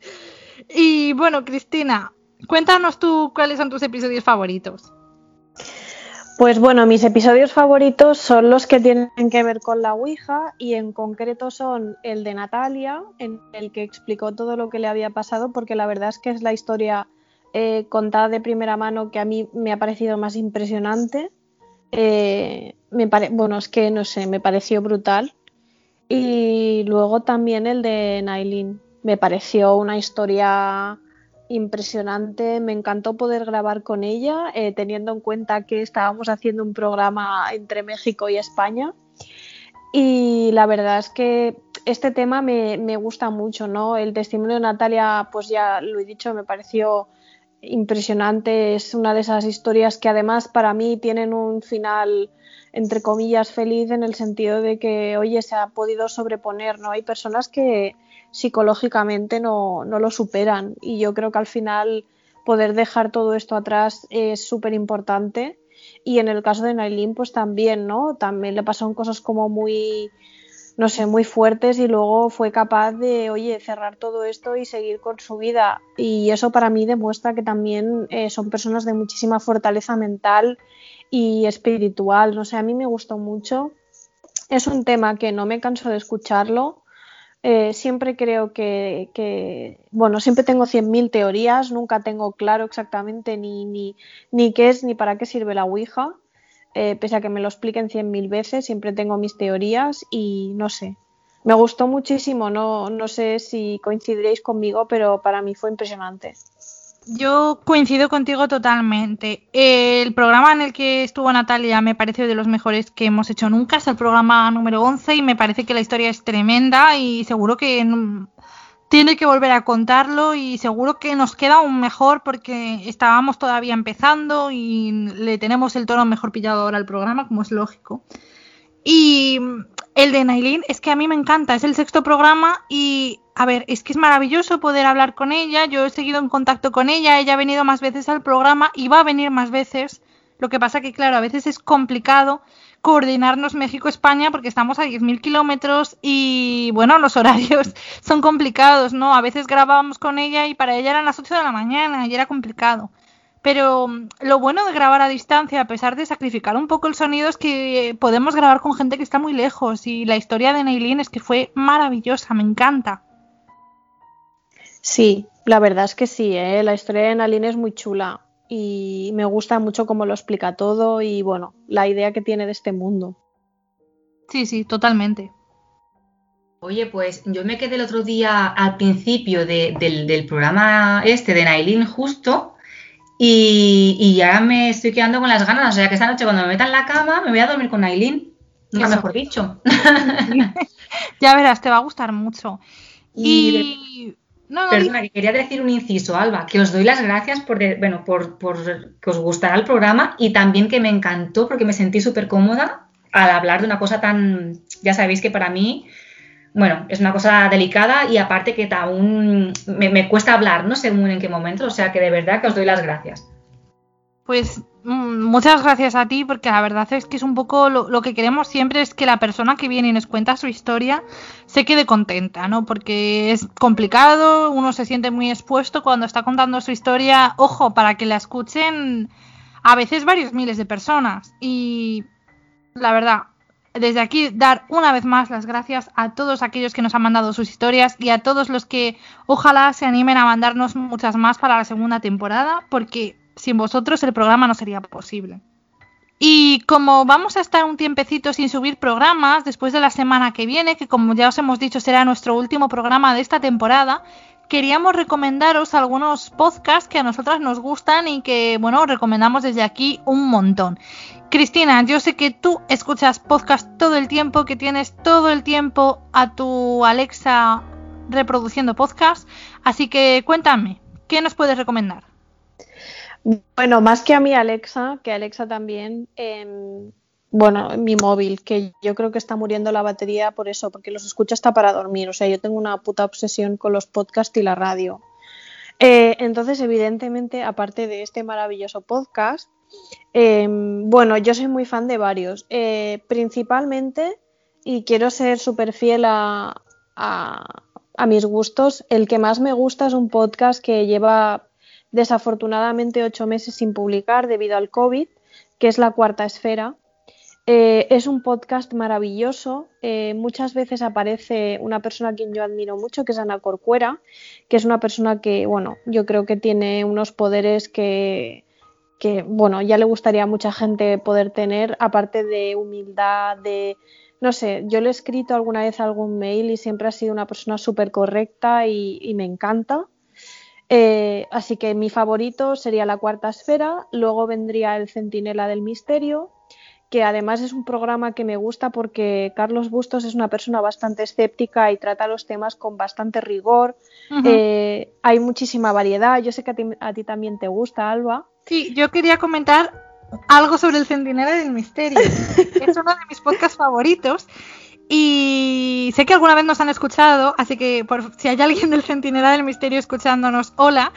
Y bueno, Cristina, cuéntanos tú cuáles son tus episodios favoritos. Pues bueno, mis episodios favoritos son los que tienen que ver con la Ouija y en concreto son el de Natalia, en el que explicó todo lo que le había pasado, porque la verdad es que es la historia eh, contada de primera mano que a mí me ha parecido más impresionante. Eh, me pare- bueno, es que no sé, me pareció brutal. Y luego también el de Nailin. Me pareció una historia impresionante. Me encantó poder grabar con ella, eh, teniendo en cuenta que estábamos haciendo un programa entre México y España. Y la verdad es que este tema me, me gusta mucho, ¿no? El testimonio de Natalia, pues ya lo he dicho, me pareció impresionante. Es una de esas historias que además para mí tienen un final entre comillas feliz en el sentido de que, oye, se ha podido sobreponer, ¿no? Hay personas que psicológicamente no, no lo superan y yo creo que al final poder dejar todo esto atrás es súper importante y en el caso de Nailin pues también, ¿no? También le pasaron cosas como muy, no sé, muy fuertes y luego fue capaz de, oye, cerrar todo esto y seguir con su vida y eso para mí demuestra que también eh, son personas de muchísima fortaleza mental y espiritual, no sé, a mí me gustó mucho. Es un tema que no me canso de escucharlo. Eh, siempre creo que, que, bueno, siempre tengo 100.000 teorías, nunca tengo claro exactamente ni, ni, ni qué es ni para qué sirve la Ouija. Eh, pese a que me lo expliquen 100.000 veces, siempre tengo mis teorías y no sé. Me gustó muchísimo, no, no sé si coincidiréis conmigo, pero para mí fue impresionante. Yo coincido contigo totalmente. El programa en el que estuvo Natalia me pareció de los mejores que hemos hecho nunca. Es el programa número 11 y me parece que la historia es tremenda y seguro que tiene que volver a contarlo y seguro que nos queda aún mejor porque estábamos todavía empezando y le tenemos el tono mejor pillado ahora al programa, como es lógico. Y el de Nailin es que a mí me encanta, es el sexto programa y a ver, es que es maravilloso poder hablar con ella, yo he seguido en contacto con ella, ella ha venido más veces al programa y va a venir más veces. Lo que pasa que, claro, a veces es complicado coordinarnos México-España porque estamos a 10.000 kilómetros y, bueno, los horarios son complicados, ¿no? A veces grabábamos con ella y para ella eran las 8 de la mañana y era complicado. Pero mm, lo bueno de grabar a distancia, a pesar de sacrificar un poco el sonido, es que podemos grabar con gente que está muy lejos. Y la historia de Neilin es que fue maravillosa, me encanta. Sí, la verdad es que sí, ¿eh? la historia de Nailin es muy chula y me gusta mucho cómo lo explica todo y bueno, la idea que tiene de este mundo. Sí, sí, totalmente. Oye, pues yo me quedé el otro día al principio del, programa este de Nailin justo y, ya me estoy quedando con las ganas. O sea que esta noche cuando me meta en la cama me voy a dormir con Nailin. Nunca mejor dicho. ya verás, te va a gustar mucho. Y, Perdona, que quería decir un inciso, Alba, que os doy las gracias por, bueno, por, que os gustara el programa y también que me encantó porque me sentí súper cómoda al hablar de una cosa tan, ya sabéis que para mí, bueno, es una cosa delicada y aparte que aún me, me cuesta hablar, no sé muy en qué momento, o sea que de verdad que os doy las gracias. Pues muchas gracias a ti, porque la verdad es que es un poco lo, que queremos siempre es que la persona que viene y nos cuenta su historia se quede contenta, ¿no? Porque es complicado, uno se siente muy expuesto cuando está contando su historia, ojo, para que la escuchen a veces varios miles de personas. Y la verdad, desde aquí dar una vez más las gracias a todos aquellos que nos han mandado sus historias y a todos los que ojalá se animen a mandarnos muchas más para la segunda temporada, porque sin vosotros el programa no sería posible. Y como vamos a estar un tiempecito sin subir programas después de la semana que viene, que como ya os hemos dicho será nuestro último programa de esta temporada, queríamos recomendaros algunos podcasts que a nosotras nos gustan y que, bueno, recomendamos desde aquí un montón. Cristina, yo sé que tú escuchas podcast todo el tiempo, que tienes todo el tiempo a tu Alexa reproduciendo podcast, así que cuéntame, ¿qué nos puedes recomendar? Bueno, más que a mi Alexa, que Alexa también, eh, bueno, mi móvil, que yo creo que está muriendo la batería por eso, porque los escucha hasta para dormir. O sea, yo tengo una puta obsesión con los podcasts y la radio. Eh, entonces, evidentemente, aparte de este maravilloso podcast, em, bueno, yo soy muy fan de varios. Eh, principalmente, y quiero ser súper fiel a, a mis gustos, el que más me gusta es un podcast que lleva desafortunadamente ocho meses sin publicar debido al COVID, que es La Cuarta Esfera. Eh, es un podcast maravilloso. Eh, muchas veces aparece una persona a quien yo admiro mucho, que es Ana Corcuera, que es una persona que, bueno, yo creo que tiene unos poderes que, que, bueno, ya le gustaría a mucha gente poder tener, aparte de humildad, de, no sé, yo le he escrito alguna vez algún mail y siempre ha sido una persona súper correcta y, me encanta. Eh, así que mi favorito sería la cuarta esfera, luego vendría el Centinela del Misterio, que además es un programa que me gusta porque Carlos Bustos es una persona bastante escéptica y trata los temas con bastante rigor. Eh, hay muchísima variedad. Yo sé que a ti, a ti, también te gusta, Alba. Sí, yo quería comentar algo sobre el Centinela del Misterio. es uno de mis podcasts favoritos y sé que alguna vez nos han escuchado, así que por, si hay alguien del Centinela del Misterio escuchándonos, hola,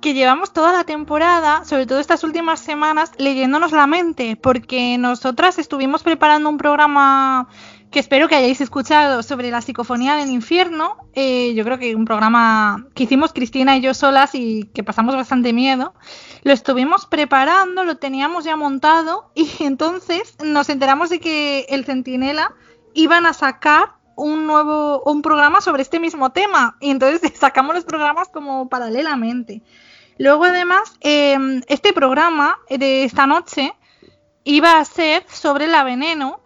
que llevamos toda la temporada, sobre todo estas últimas semanas, leyéndonos la mente, porque nosotras estuvimos preparando un programa que espero que hayáis escuchado sobre la psicofonía del infierno. Eh, yo creo que un programa que hicimos Cristina y yo solas y que pasamos bastante miedo. Lo estuvimos preparando, lo teníamos ya montado y entonces nos enteramos de que el Centinela iban a sacar un nuevo un programa sobre este mismo tema y entonces sacamos los programas como paralelamente. Luego además em, este programa de esta noche iba a ser sobre la veneno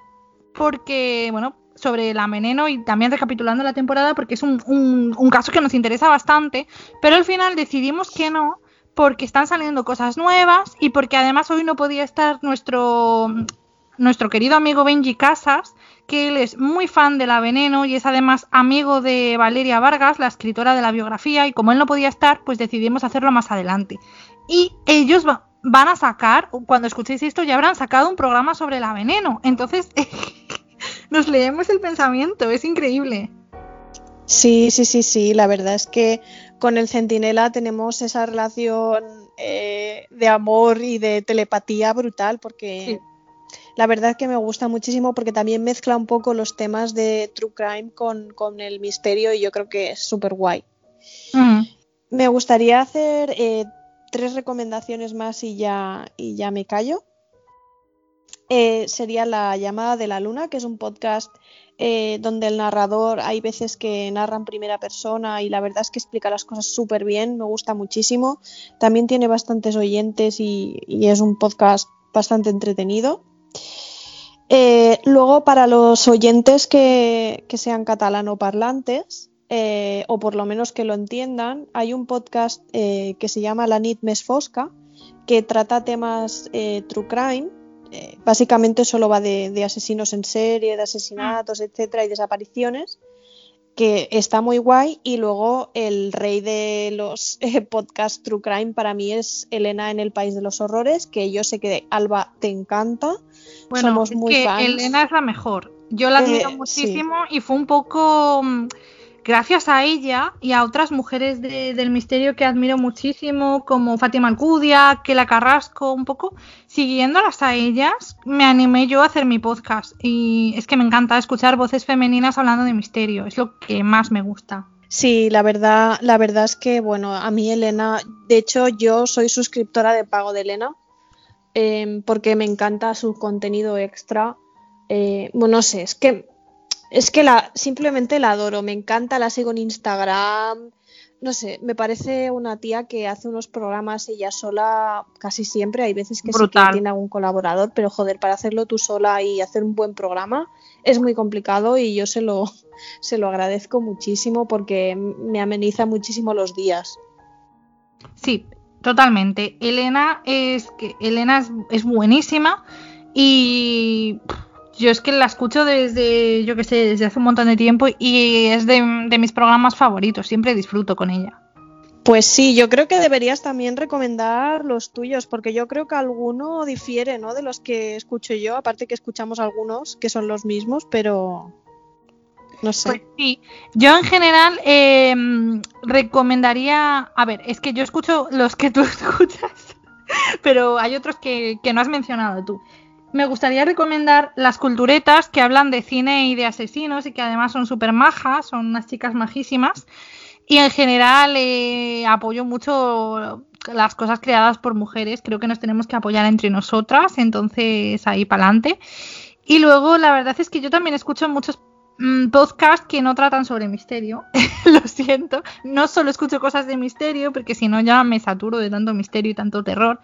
porque bueno sobre la veneno y también recapitulando la temporada porque es un, un caso que nos interesa bastante pero al final decidimos que no porque están saliendo cosas nuevas y porque además hoy no podía estar nuestro nuestro querido amigo Benji Casas que él es muy fan de La Veneno y es además amigo de Valeria Vargas, la escritora de la biografía, y como él no podía estar, pues decidimos hacerlo más adelante. Y ellos van a sacar, cuando escuchéis esto, ya habrán sacado un programa sobre La Veneno. Entonces, nos leemos el pensamiento, es increíble. Sí, sí, sí, sí, la verdad es que con el Centinela tenemos esa relación eh, de amor y de telepatía brutal porque la verdad es que me gusta muchísimo porque también mezcla un poco los temas de True Crime con, el misterio y yo creo que es súper guay. Me gustaría hacer eh, tres recomendaciones más y ya, y ya me callo. Eh, sería La llamada de la luna, que es un podcast eh, donde el narrador hay veces que narra en primera persona y la verdad es que explica las cosas súper bien, me gusta muchísimo. También tiene bastantes oyentes y, es un podcast bastante entretenido. Eh, luego, para los oyentes que, sean catalanoparlantes, eh, o por lo menos que lo entiendan, hay un podcast que se llama La Nit Més Fosca, que trata temas true crime eh, básicamente solo va de, asesinos en serie, de asesinatos, etcétera, y desapariciones, que está muy guay. Y luego el rey de los eh, podcasts True Crime para mí es Elena en el País de los Horrores, que yo sé que Alba te encanta. Bueno, Somos muy que Elena es la mejor. Yo la admiro eh, muchísimo y fue un poco mm, gracias a ella y a otras mujeres del misterio que admiro muchísimo, como Fátima Alcudia, Kela Carrasco, un poco, siguiéndolas a ellas, me animé yo a hacer mi podcast. Y es que me encanta escuchar voces femeninas hablando de misterio, es lo que más me gusta. Sí, la verdad, la verdad es que, bueno, a mí Elena, de hecho yo soy suscriptora de pago de Elena, em, porque me encanta su contenido extra. Eh, bueno, no sé, es que es que la, simplemente la adoro, me encanta, la sigo en Instagram. No sé, me parece una tía que hace unos programas ella sola casi siempre. Hay veces que sí que tiene algún colaborador, pero joder, para hacerlo tú sola y hacer un buen programa es muy complicado y yo se lo, se lo agradezco muchísimo porque me ameniza muchísimo los días. Sí, totalmente. Elena es que Elena es, es buenísima y yo es que la escucho desde, yo que sé, desde hace un montón de tiempo y es de, mis programas favoritos, siempre disfruto con ella. Pues sí, yo creo que deberías también recomendar los tuyos, porque yo creo que alguno difiere, ¿no? De los que escucho yo, aparte que escuchamos algunos que son los mismos, pero no sé. Pues sí, yo en general em, recomendaría, a ver, es que yo escucho los que tú escuchas, pero hay otros que, que no has mencionado tú me gustaría recomendar las culturetas que hablan de cine y de asesinos y que además son súper majas, son unas chicas majísimas. Y en general eh, apoyo mucho las cosas creadas por mujeres, creo que nos tenemos que apoyar entre nosotras, entonces ahí para adelante. Y luego la verdad es que yo también escucho muchos mm, podcasts que no tratan sobre misterio, lo siento, no solo escucho cosas de misterio, porque si no ya me saturo de tanto misterio y tanto terror.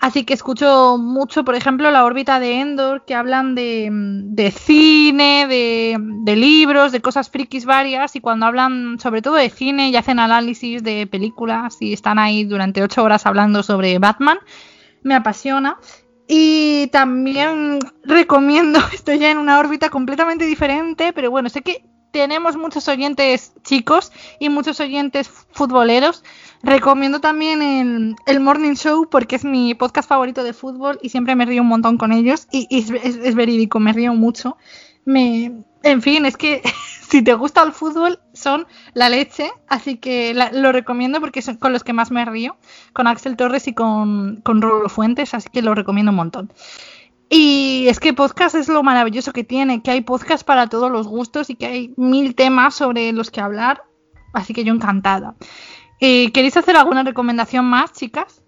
Así que escucho mucho, por ejemplo, la órbita de Endor, que hablan de, cine, de, libros, de cosas frikis varias, y cuando hablan sobre todo de cine y hacen análisis de películas y están ahí durante ocho horas hablando sobre Batman, me apasiona. Y también recomiendo, estoy ya en una órbita completamente diferente, pero bueno, sé que tenemos muchos oyentes chicos y muchos oyentes futboleros. Recomiendo también el, Morning Show porque es mi podcast favorito de fútbol y siempre me río un montón con ellos y, es, verídico, me río mucho. Me, en fin, es que si te gusta el fútbol son la leche, así que lo recomiendo porque son con los que más me río, con Axel Torres y con, con Rolo Fuentes, así que lo recomiendo un montón. Y es que podcast es lo maravilloso que tiene, que hay podcast para todos los gustos y que hay mil temas sobre los que hablar. Así que yo encantada. Eh, ¿Queréis hacer alguna recomendación más, chicas?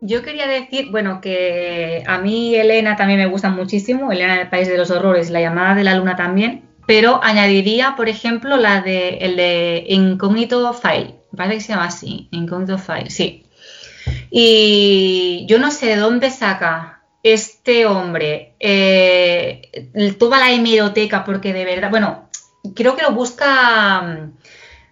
Yo quería decir, bueno, que a mí Elena también me gusta muchísimo, Elena del País de los Horrores, La llamada de la luna también, pero añadiría, por ejemplo, la de el de Incógnito File, parece que se llama así, Incógnito File, sí. Y yo no sé de dónde saca este hombre eh, toda la hemeroteca, porque de verdad, bueno, creo que lo busca,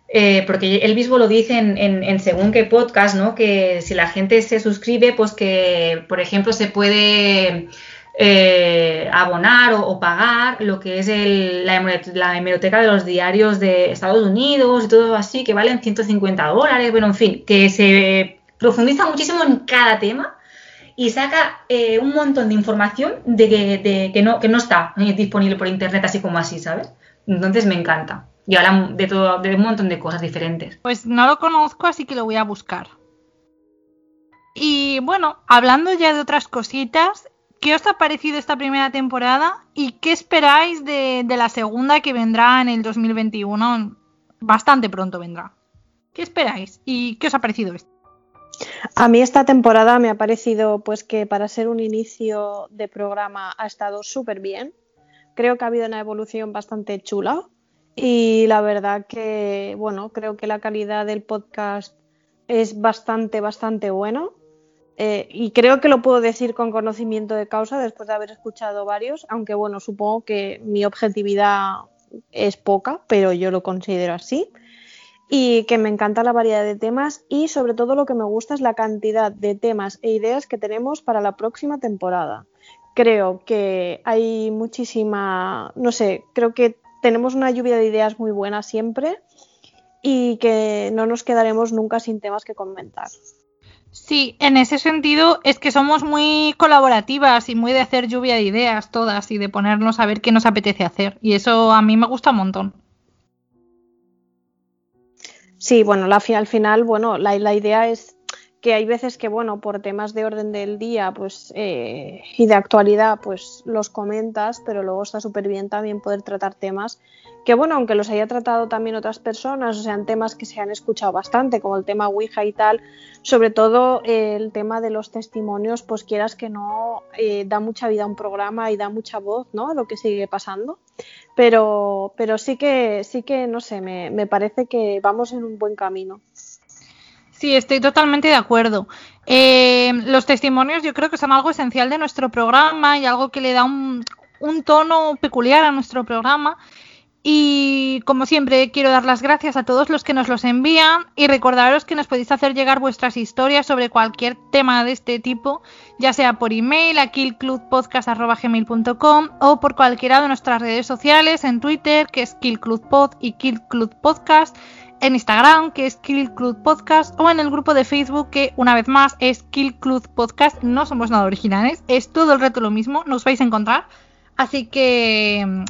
eh, porque él mismo lo dice en, según qué podcast, ¿no? Que si la gente se suscribe, pues que, por ejemplo, se puede eh, abonar o, pagar lo que es la, la, hemeroteca de los diarios de Estados Unidos y todo así, que valen 150 dólares, bueno, en fin, que se profundiza muchísimo en cada tema y saca eh, un montón de información de que, no, que no está disponible por internet así como así, ¿sabes? Entonces me encanta. Y habla de todo, de un montón de cosas diferentes. Pues no lo conozco, así que lo voy a buscar. Y bueno, hablando ya de otras cositas, ¿qué os ha parecido esta primera temporada? ¿Y qué esperáis de, de la segunda que vendrá en el 2021? Bastante pronto vendrá. ¿Qué esperáis? ¿Y qué os ha parecido esto? A mí esta temporada me ha parecido pues que para ser un inicio de programa ha estado súper bien. Creo que ha habido una evolución bastante chula y la verdad que, bueno, creo que la calidad del podcast es bastante, bastante bueno. Eh, y creo que lo puedo decir con conocimiento de causa después de haber escuchado varios, aunque bueno, supongo que mi objetividad es poca, pero yo lo considero así. Y que me encanta la variedad de temas y sobre todo lo que me gusta es la cantidad de temas e ideas que tenemos para la próxima temporada. Creo que hay muchísima, no sé, creo que tenemos una lluvia de ideas muy buena siempre y que no nos quedaremos nunca sin temas que comentar. Sí, en ese sentido es que somos muy colaborativas y muy de hacer lluvia de ideas todas y de ponernos a ver qué nos apetece hacer. Y eso a mí me gusta un montón. Sí, bueno, la, al final, bueno, la, la idea es que hay veces que, bueno, por temas de orden del día pues, eh, y de actualidad, pues los comentas, pero luego está súper bien también poder tratar temas que, bueno, aunque los haya tratado también otras personas, o sean temas que se han escuchado bastante, como el tema Ouija y tal, sobre todo eh, el tema de los testimonios, pues quieras que no, eh, da mucha vida a un programa y da mucha voz, ¿no? A lo que sigue pasando. Pero, pero sí que, sí que, no sé, me, me parece que vamos en un buen camino. Sí, estoy totalmente de acuerdo. Eh, los testimonios yo creo que son algo esencial de nuestro programa y algo que le da un, tono peculiar a nuestro programa. Y como siempre, quiero dar las gracias a todos los que nos los envían y recordaros que nos podéis hacer llegar vuestras historias sobre cualquier tema de este tipo, ya sea por email a killclubpodcast.gmail.com o por cualquiera de nuestras redes sociales en Twitter, que es killclubpod y killclubpodcast en Instagram, que es Kill Club Podcast, o en el grupo de Facebook, que una vez más es Kill Club Podcast. No somos nada originales, es todo el reto lo mismo, nos vais a encontrar. Así que,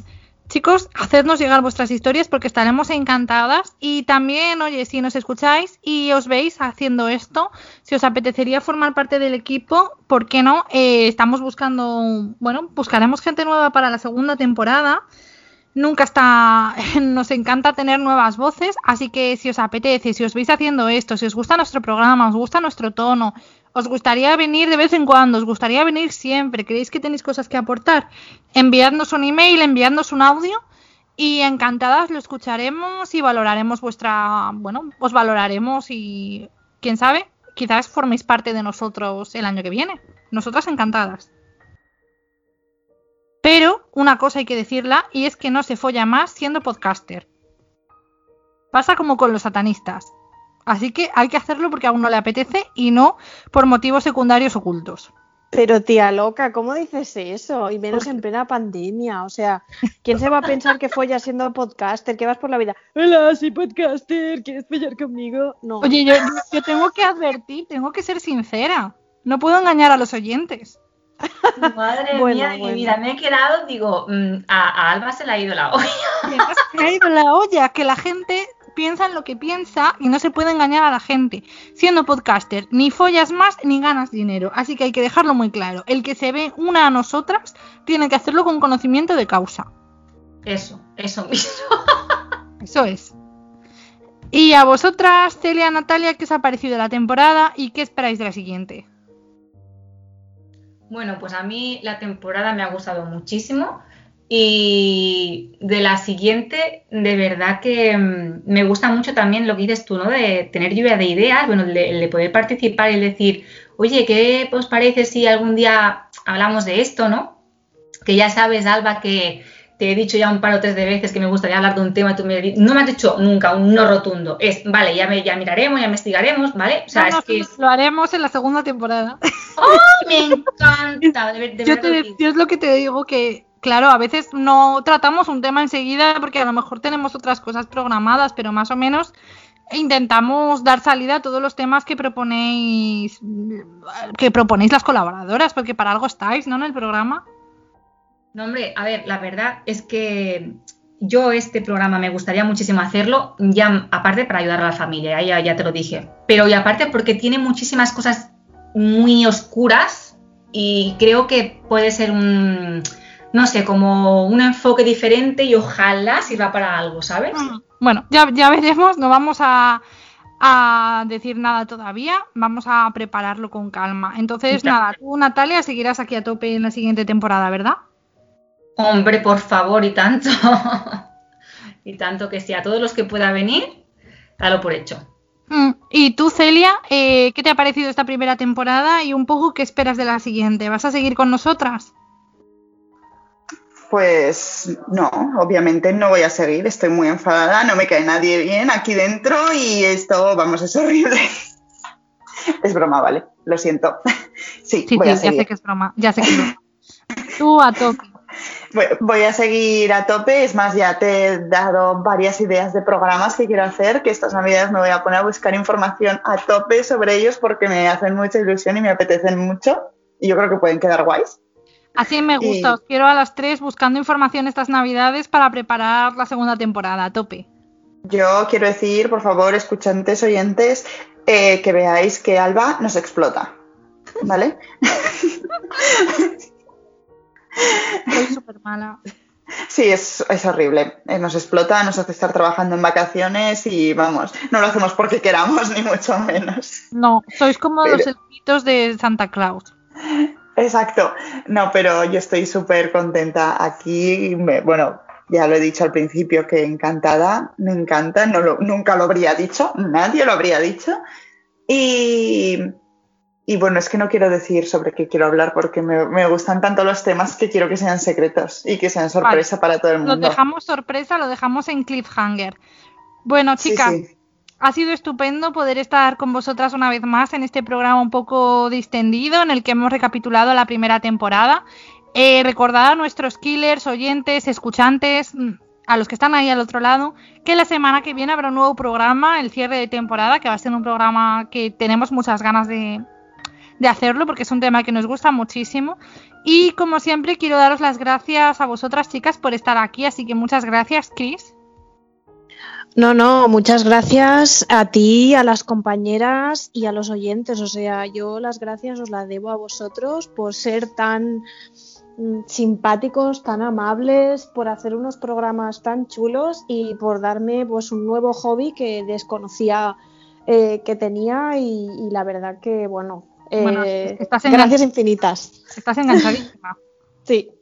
chicos, hacednos llegar vuestras historias porque estaremos encantadas. Y también, oye, si nos escucháis y os veis haciendo esto, si os apetecería formar parte del equipo, ¿por qué no? Eh, estamos buscando, bueno, buscaremos gente nueva para la segunda temporada nunca está, nos encanta tener nuevas voces, así que si os apetece, si os veis haciendo esto, si os gusta nuestro programa, os gusta nuestro tono, os gustaría venir de vez en cuando, os gustaría venir siempre, creéis que tenéis cosas que aportar, enviadnos un email, enviadnos un audio y encantadas lo escucharemos y valoraremos vuestra, bueno, os valoraremos y quién sabe, quizás forméis parte de nosotros el año que viene. Nosotras encantadas. Pero una cosa hay que decirla y es que no se folla más siendo podcaster. Pasa como con los satanistas. Así que hay que hacerlo porque a uno le apetece y no por motivos secundarios ocultos. Pero tía loca, ¿cómo dices eso? Y menos en plena pandemia. O sea, ¿quién se va a pensar que follas siendo podcaster? Que vas por la vida. Hola, soy podcaster, ¿quieres follar conmigo? No. Oye, yo, yo tengo que advertir, tengo que ser sincera. No puedo engañar a los oyentes. Madre mía de mi vida, me he quedado, digo, mm, a, Alba se le ha ido la olla. Se le ha ido la olla, que la gente piensa en lo que piensa y no se puede engañar a la gente. Siendo podcaster, ni follas más ni ganas dinero. Así que hay que dejarlo muy claro. El que se ve una a nosotras tiene que hacerlo con conocimiento de causa. Eso, eso mismo. Eso es. Y a vosotras, Celia, Natalia, ¿qué os ha parecido la temporada y qué esperáis de la siguiente? Bueno, pues a mí la temporada me ha gustado muchísimo y de la siguiente, de verdad que mm, me gusta mucho también lo que dices tú, ¿no? De tener lluvia de ideas, bueno, de, poder participar y decir, oye, ¿qué os parece si algún día hablamos de esto, ¿no? Que ya sabes, Alba, que te he dicho ya un par o tres de veces que me gustaría hablar de un tema, tú me no me has dicho nunca un no rotundo. Es, vale, ya, me, ya miraremos, ya investigaremos, ¿vale? O sea, es que lo haremos en la segunda temporada. ¡Oh, me encanta! yo, te, es lo que te digo que, claro, a veces no tratamos un tema enseguida porque a lo mejor tenemos otras cosas programadas, pero más o menos intentamos dar salida a todos los temas que proponéis que proponéis las colaboradoras, porque para algo estáis, ¿no? En el programa. No, hombre, a ver, la verdad es que yo este programa me gustaría muchísimo hacerlo, ya aparte para ayudar a la familia, ya, ya te lo dije, pero y aparte porque tiene muchísimas cosas muy oscuras y creo que puede ser un, no sé, como un enfoque diferente y ojalá sirva para algo, ¿sabes? Mm, bueno, ya, ya veremos, no vamos a, a decir nada todavía, vamos a prepararlo con calma. Entonces, nada, tú, Natalia, seguirás aquí a tope en la siguiente temporada, ¿verdad? Hombre, por favor, y tanto. y tanto que sí, a todos los que pueda venir, dalo por hecho. Mm, y tú, Celia, eh, ¿qué te ha parecido esta primera temporada y un poco qué esperas de la siguiente? ¿Vas a seguir con nosotras? Pues no, obviamente no voy a seguir, estoy muy enfadada, no me cae nadie bien aquí dentro y esto, vamos, es horrible. es broma, vale, lo siento. sí, voy a seguir. ya sé que es broma, ya sé que es broma. Tú a tope. Voy a seguir a tope, es más, ya te he dado varias ideas de programas que quiero hacer, que estas navidades me voy a poner a buscar información a tope sobre ellos porque me hacen mucha ilusión y me apetecen mucho y yo creo que pueden quedar guays. Así me gusta, os quiero a las tres buscando información estas navidades para preparar la segunda temporada, a tope. Yo quiero decir, por favor, escuchantes, oyentes, eh, que veáis que Alba nos explota. ¿Vale? Soy súper mala. Sí, es, horrible. Eh, nos explota, nos hace estar trabajando en vacaciones y vamos, no lo hacemos porque queramos, ni mucho menos. No, sois como los elfitos de Santa Claus. Exacto. No, pero yo estoy súper contenta aquí. bueno, ya lo he dicho al principio que encantada, me encanta, no nunca lo habría dicho, nadie lo habría dicho. Y, bueno, es que no quiero decir sobre qué quiero hablar porque me, gustan tanto los temas que quiero que sean secretos y que sean sorpresa para todo el mundo. Lo dejamos sorpresa, lo dejamos en cliffhanger. Bueno, chicas, ha sido estupendo poder estar con vosotras una vez más en este programa un poco distendido en el que hemos recapitulado la primera temporada. Eh, recordad a nuestros killers, oyentes, escuchantes, mm, a los que están ahí al otro lado, que la semana que viene habrá un nuevo programa, el cierre de temporada, que va a ser un programa que tenemos muchas ganas de, de hacerlo porque es un tema que nos gusta muchísimo. Y como siempre, quiero daros las gracias a vosotras, chicas, por estar aquí. Así que muchas gracias, Chris. No, no, muchas gracias a ti, a las compañeras y a los oyentes. O sea, yo las gracias os las debo a vosotros por ser tan mm, simpáticos, tan amables, por hacer unos programas tan chulos y por darme pues un nuevo hobby que desconocía eh, que tenía y, la verdad que bueno, eh, gracias infinitas. Estás enganchadísima. sí.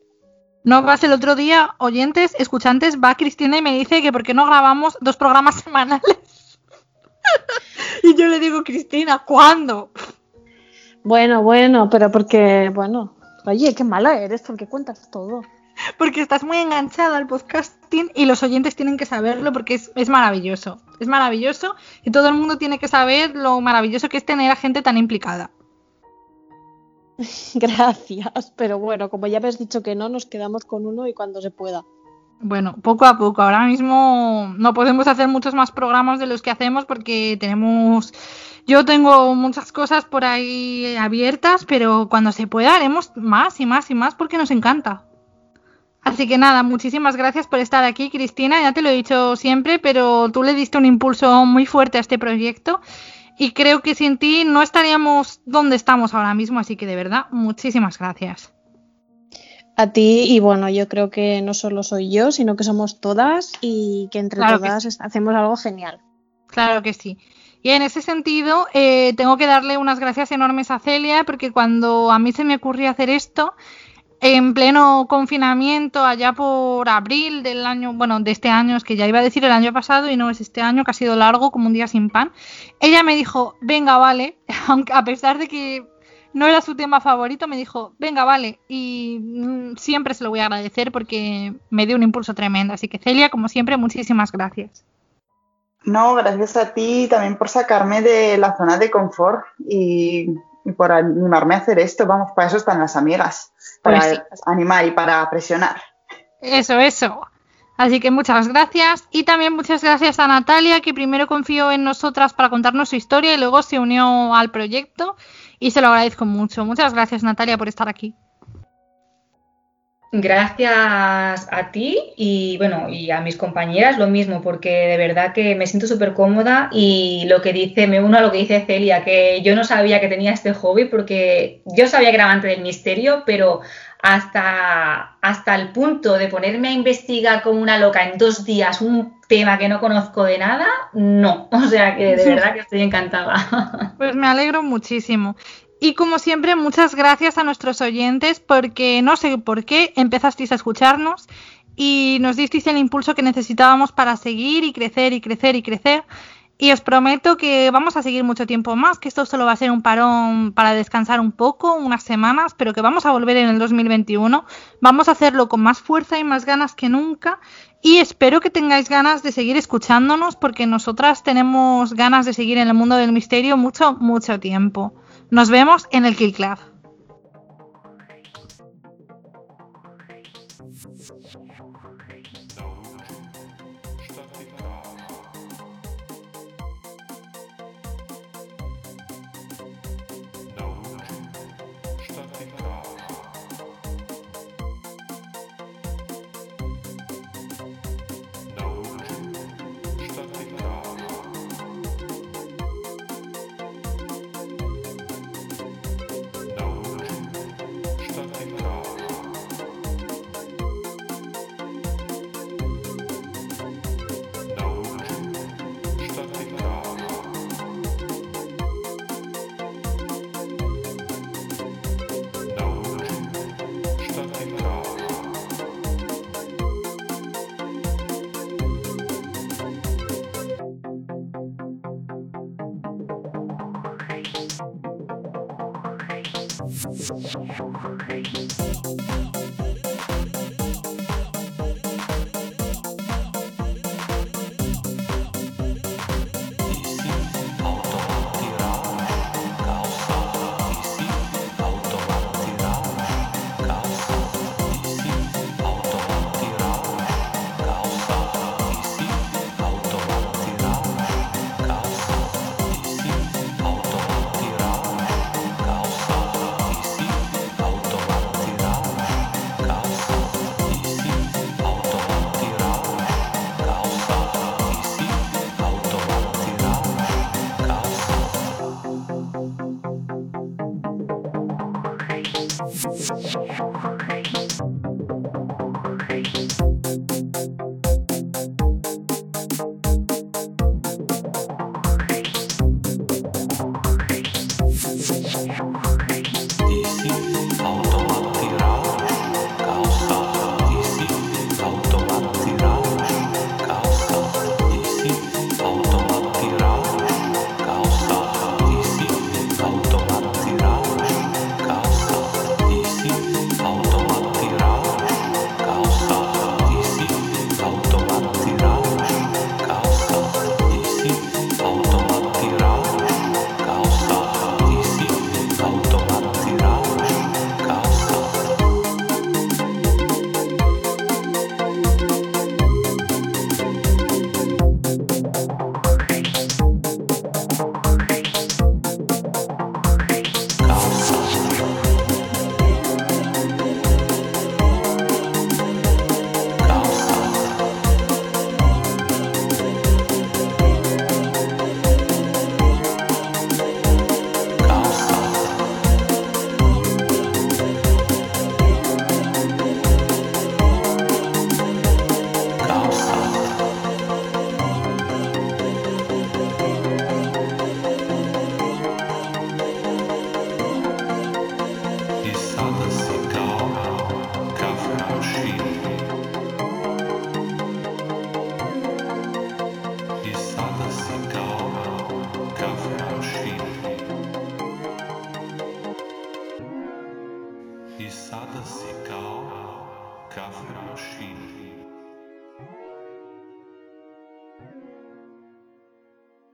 No vas el otro día, oyentes, escuchantes, va Cristina y me dice que por qué no grabamos dos programas semanales. y yo le digo, Cristina, ¿cuándo? Bueno, bueno, pero porque, bueno, oye, qué mala eres, porque cuentas todo. Porque estás muy enganchada al podcasting y los oyentes tienen que saberlo porque es, es, maravilloso. Es maravilloso y todo el mundo tiene que saber lo maravilloso que es tener a gente tan implicada. Gracias, pero bueno, como ya habéis dicho que no, nos quedamos con uno y cuando se pueda. Bueno, poco a poco. Ahora mismo no podemos hacer muchos más programas de los que hacemos porque tenemos. Yo tengo muchas cosas por ahí abiertas, pero cuando se pueda haremos más y más y más porque nos encanta. Así que nada, muchísimas gracias por estar aquí, Cristina. Ya te lo he dicho siempre, pero tú le diste un impulso muy fuerte a este proyecto y creo que sin ti no estaríamos donde estamos ahora mismo, así que de verdad, muchísimas gracias. A ti y bueno, yo creo que no solo soy yo, sino que somos todas y que entre todas hacemos algo genial. Claro que sí. Y en ese sentido, eh, tengo que darle unas gracias enormes a Celia, porque cuando a mí se me ocurrió hacer esto, en pleno confinamiento, allá por abril del año, bueno, de este año, es que ya iba a decir el año pasado y no es este año, que ha sido largo como un día sin pan, ella me dijo, venga, vale, aunque a pesar de que no era su tema favorito, me dijo, venga, vale, y mm, siempre se lo voy a agradecer porque me dio un impulso tremendo. Así que Celia, como siempre, muchísimas gracias. No, gracias a ti también por sacarme de la zona de confort y, y por animarme a hacer esto. Vamos, para eso están las amigas para pues animar y para presionar. Eso, eso. Así que muchas gracias y también muchas gracias a Natalia que primero confió en nosotras para contarnos su historia y luego se unió al proyecto y se lo agradezco mucho. Muchas gracias Natalia por estar aquí. Gracias a ti y bueno, y a mis compañeras lo mismo, porque de verdad que me siento súper cómoda y lo que dice, me uno a lo que dice Celia, que yo no sabía que tenía este hobby porque yo sabía que era amante del misterio, pero hasta, hasta el punto de ponerme a investigar como una loca en dos días un tema que no conozco de nada, no. O sea que de verdad que estoy encantada. Pues me alegro muchísimo. Y como siempre, muchas gracias a nuestros oyentes porque no sé por qué empezasteis a escucharnos y nos disteis el impulso que necesitábamos para seguir y crecer y crecer y crecer. Y os prometo que vamos a seguir mucho tiempo más, que esto solo va a ser un parón para descansar un poco, unas semanas, pero que vamos a volver en el 2021. Vamos a hacerlo con más fuerza y más ganas que nunca. Y espero que tengáis ganas de seguir escuchándonos porque nosotras tenemos ganas de seguir en el mundo del misterio mucho, mucho tiempo. Nos vemos en el Kill Club.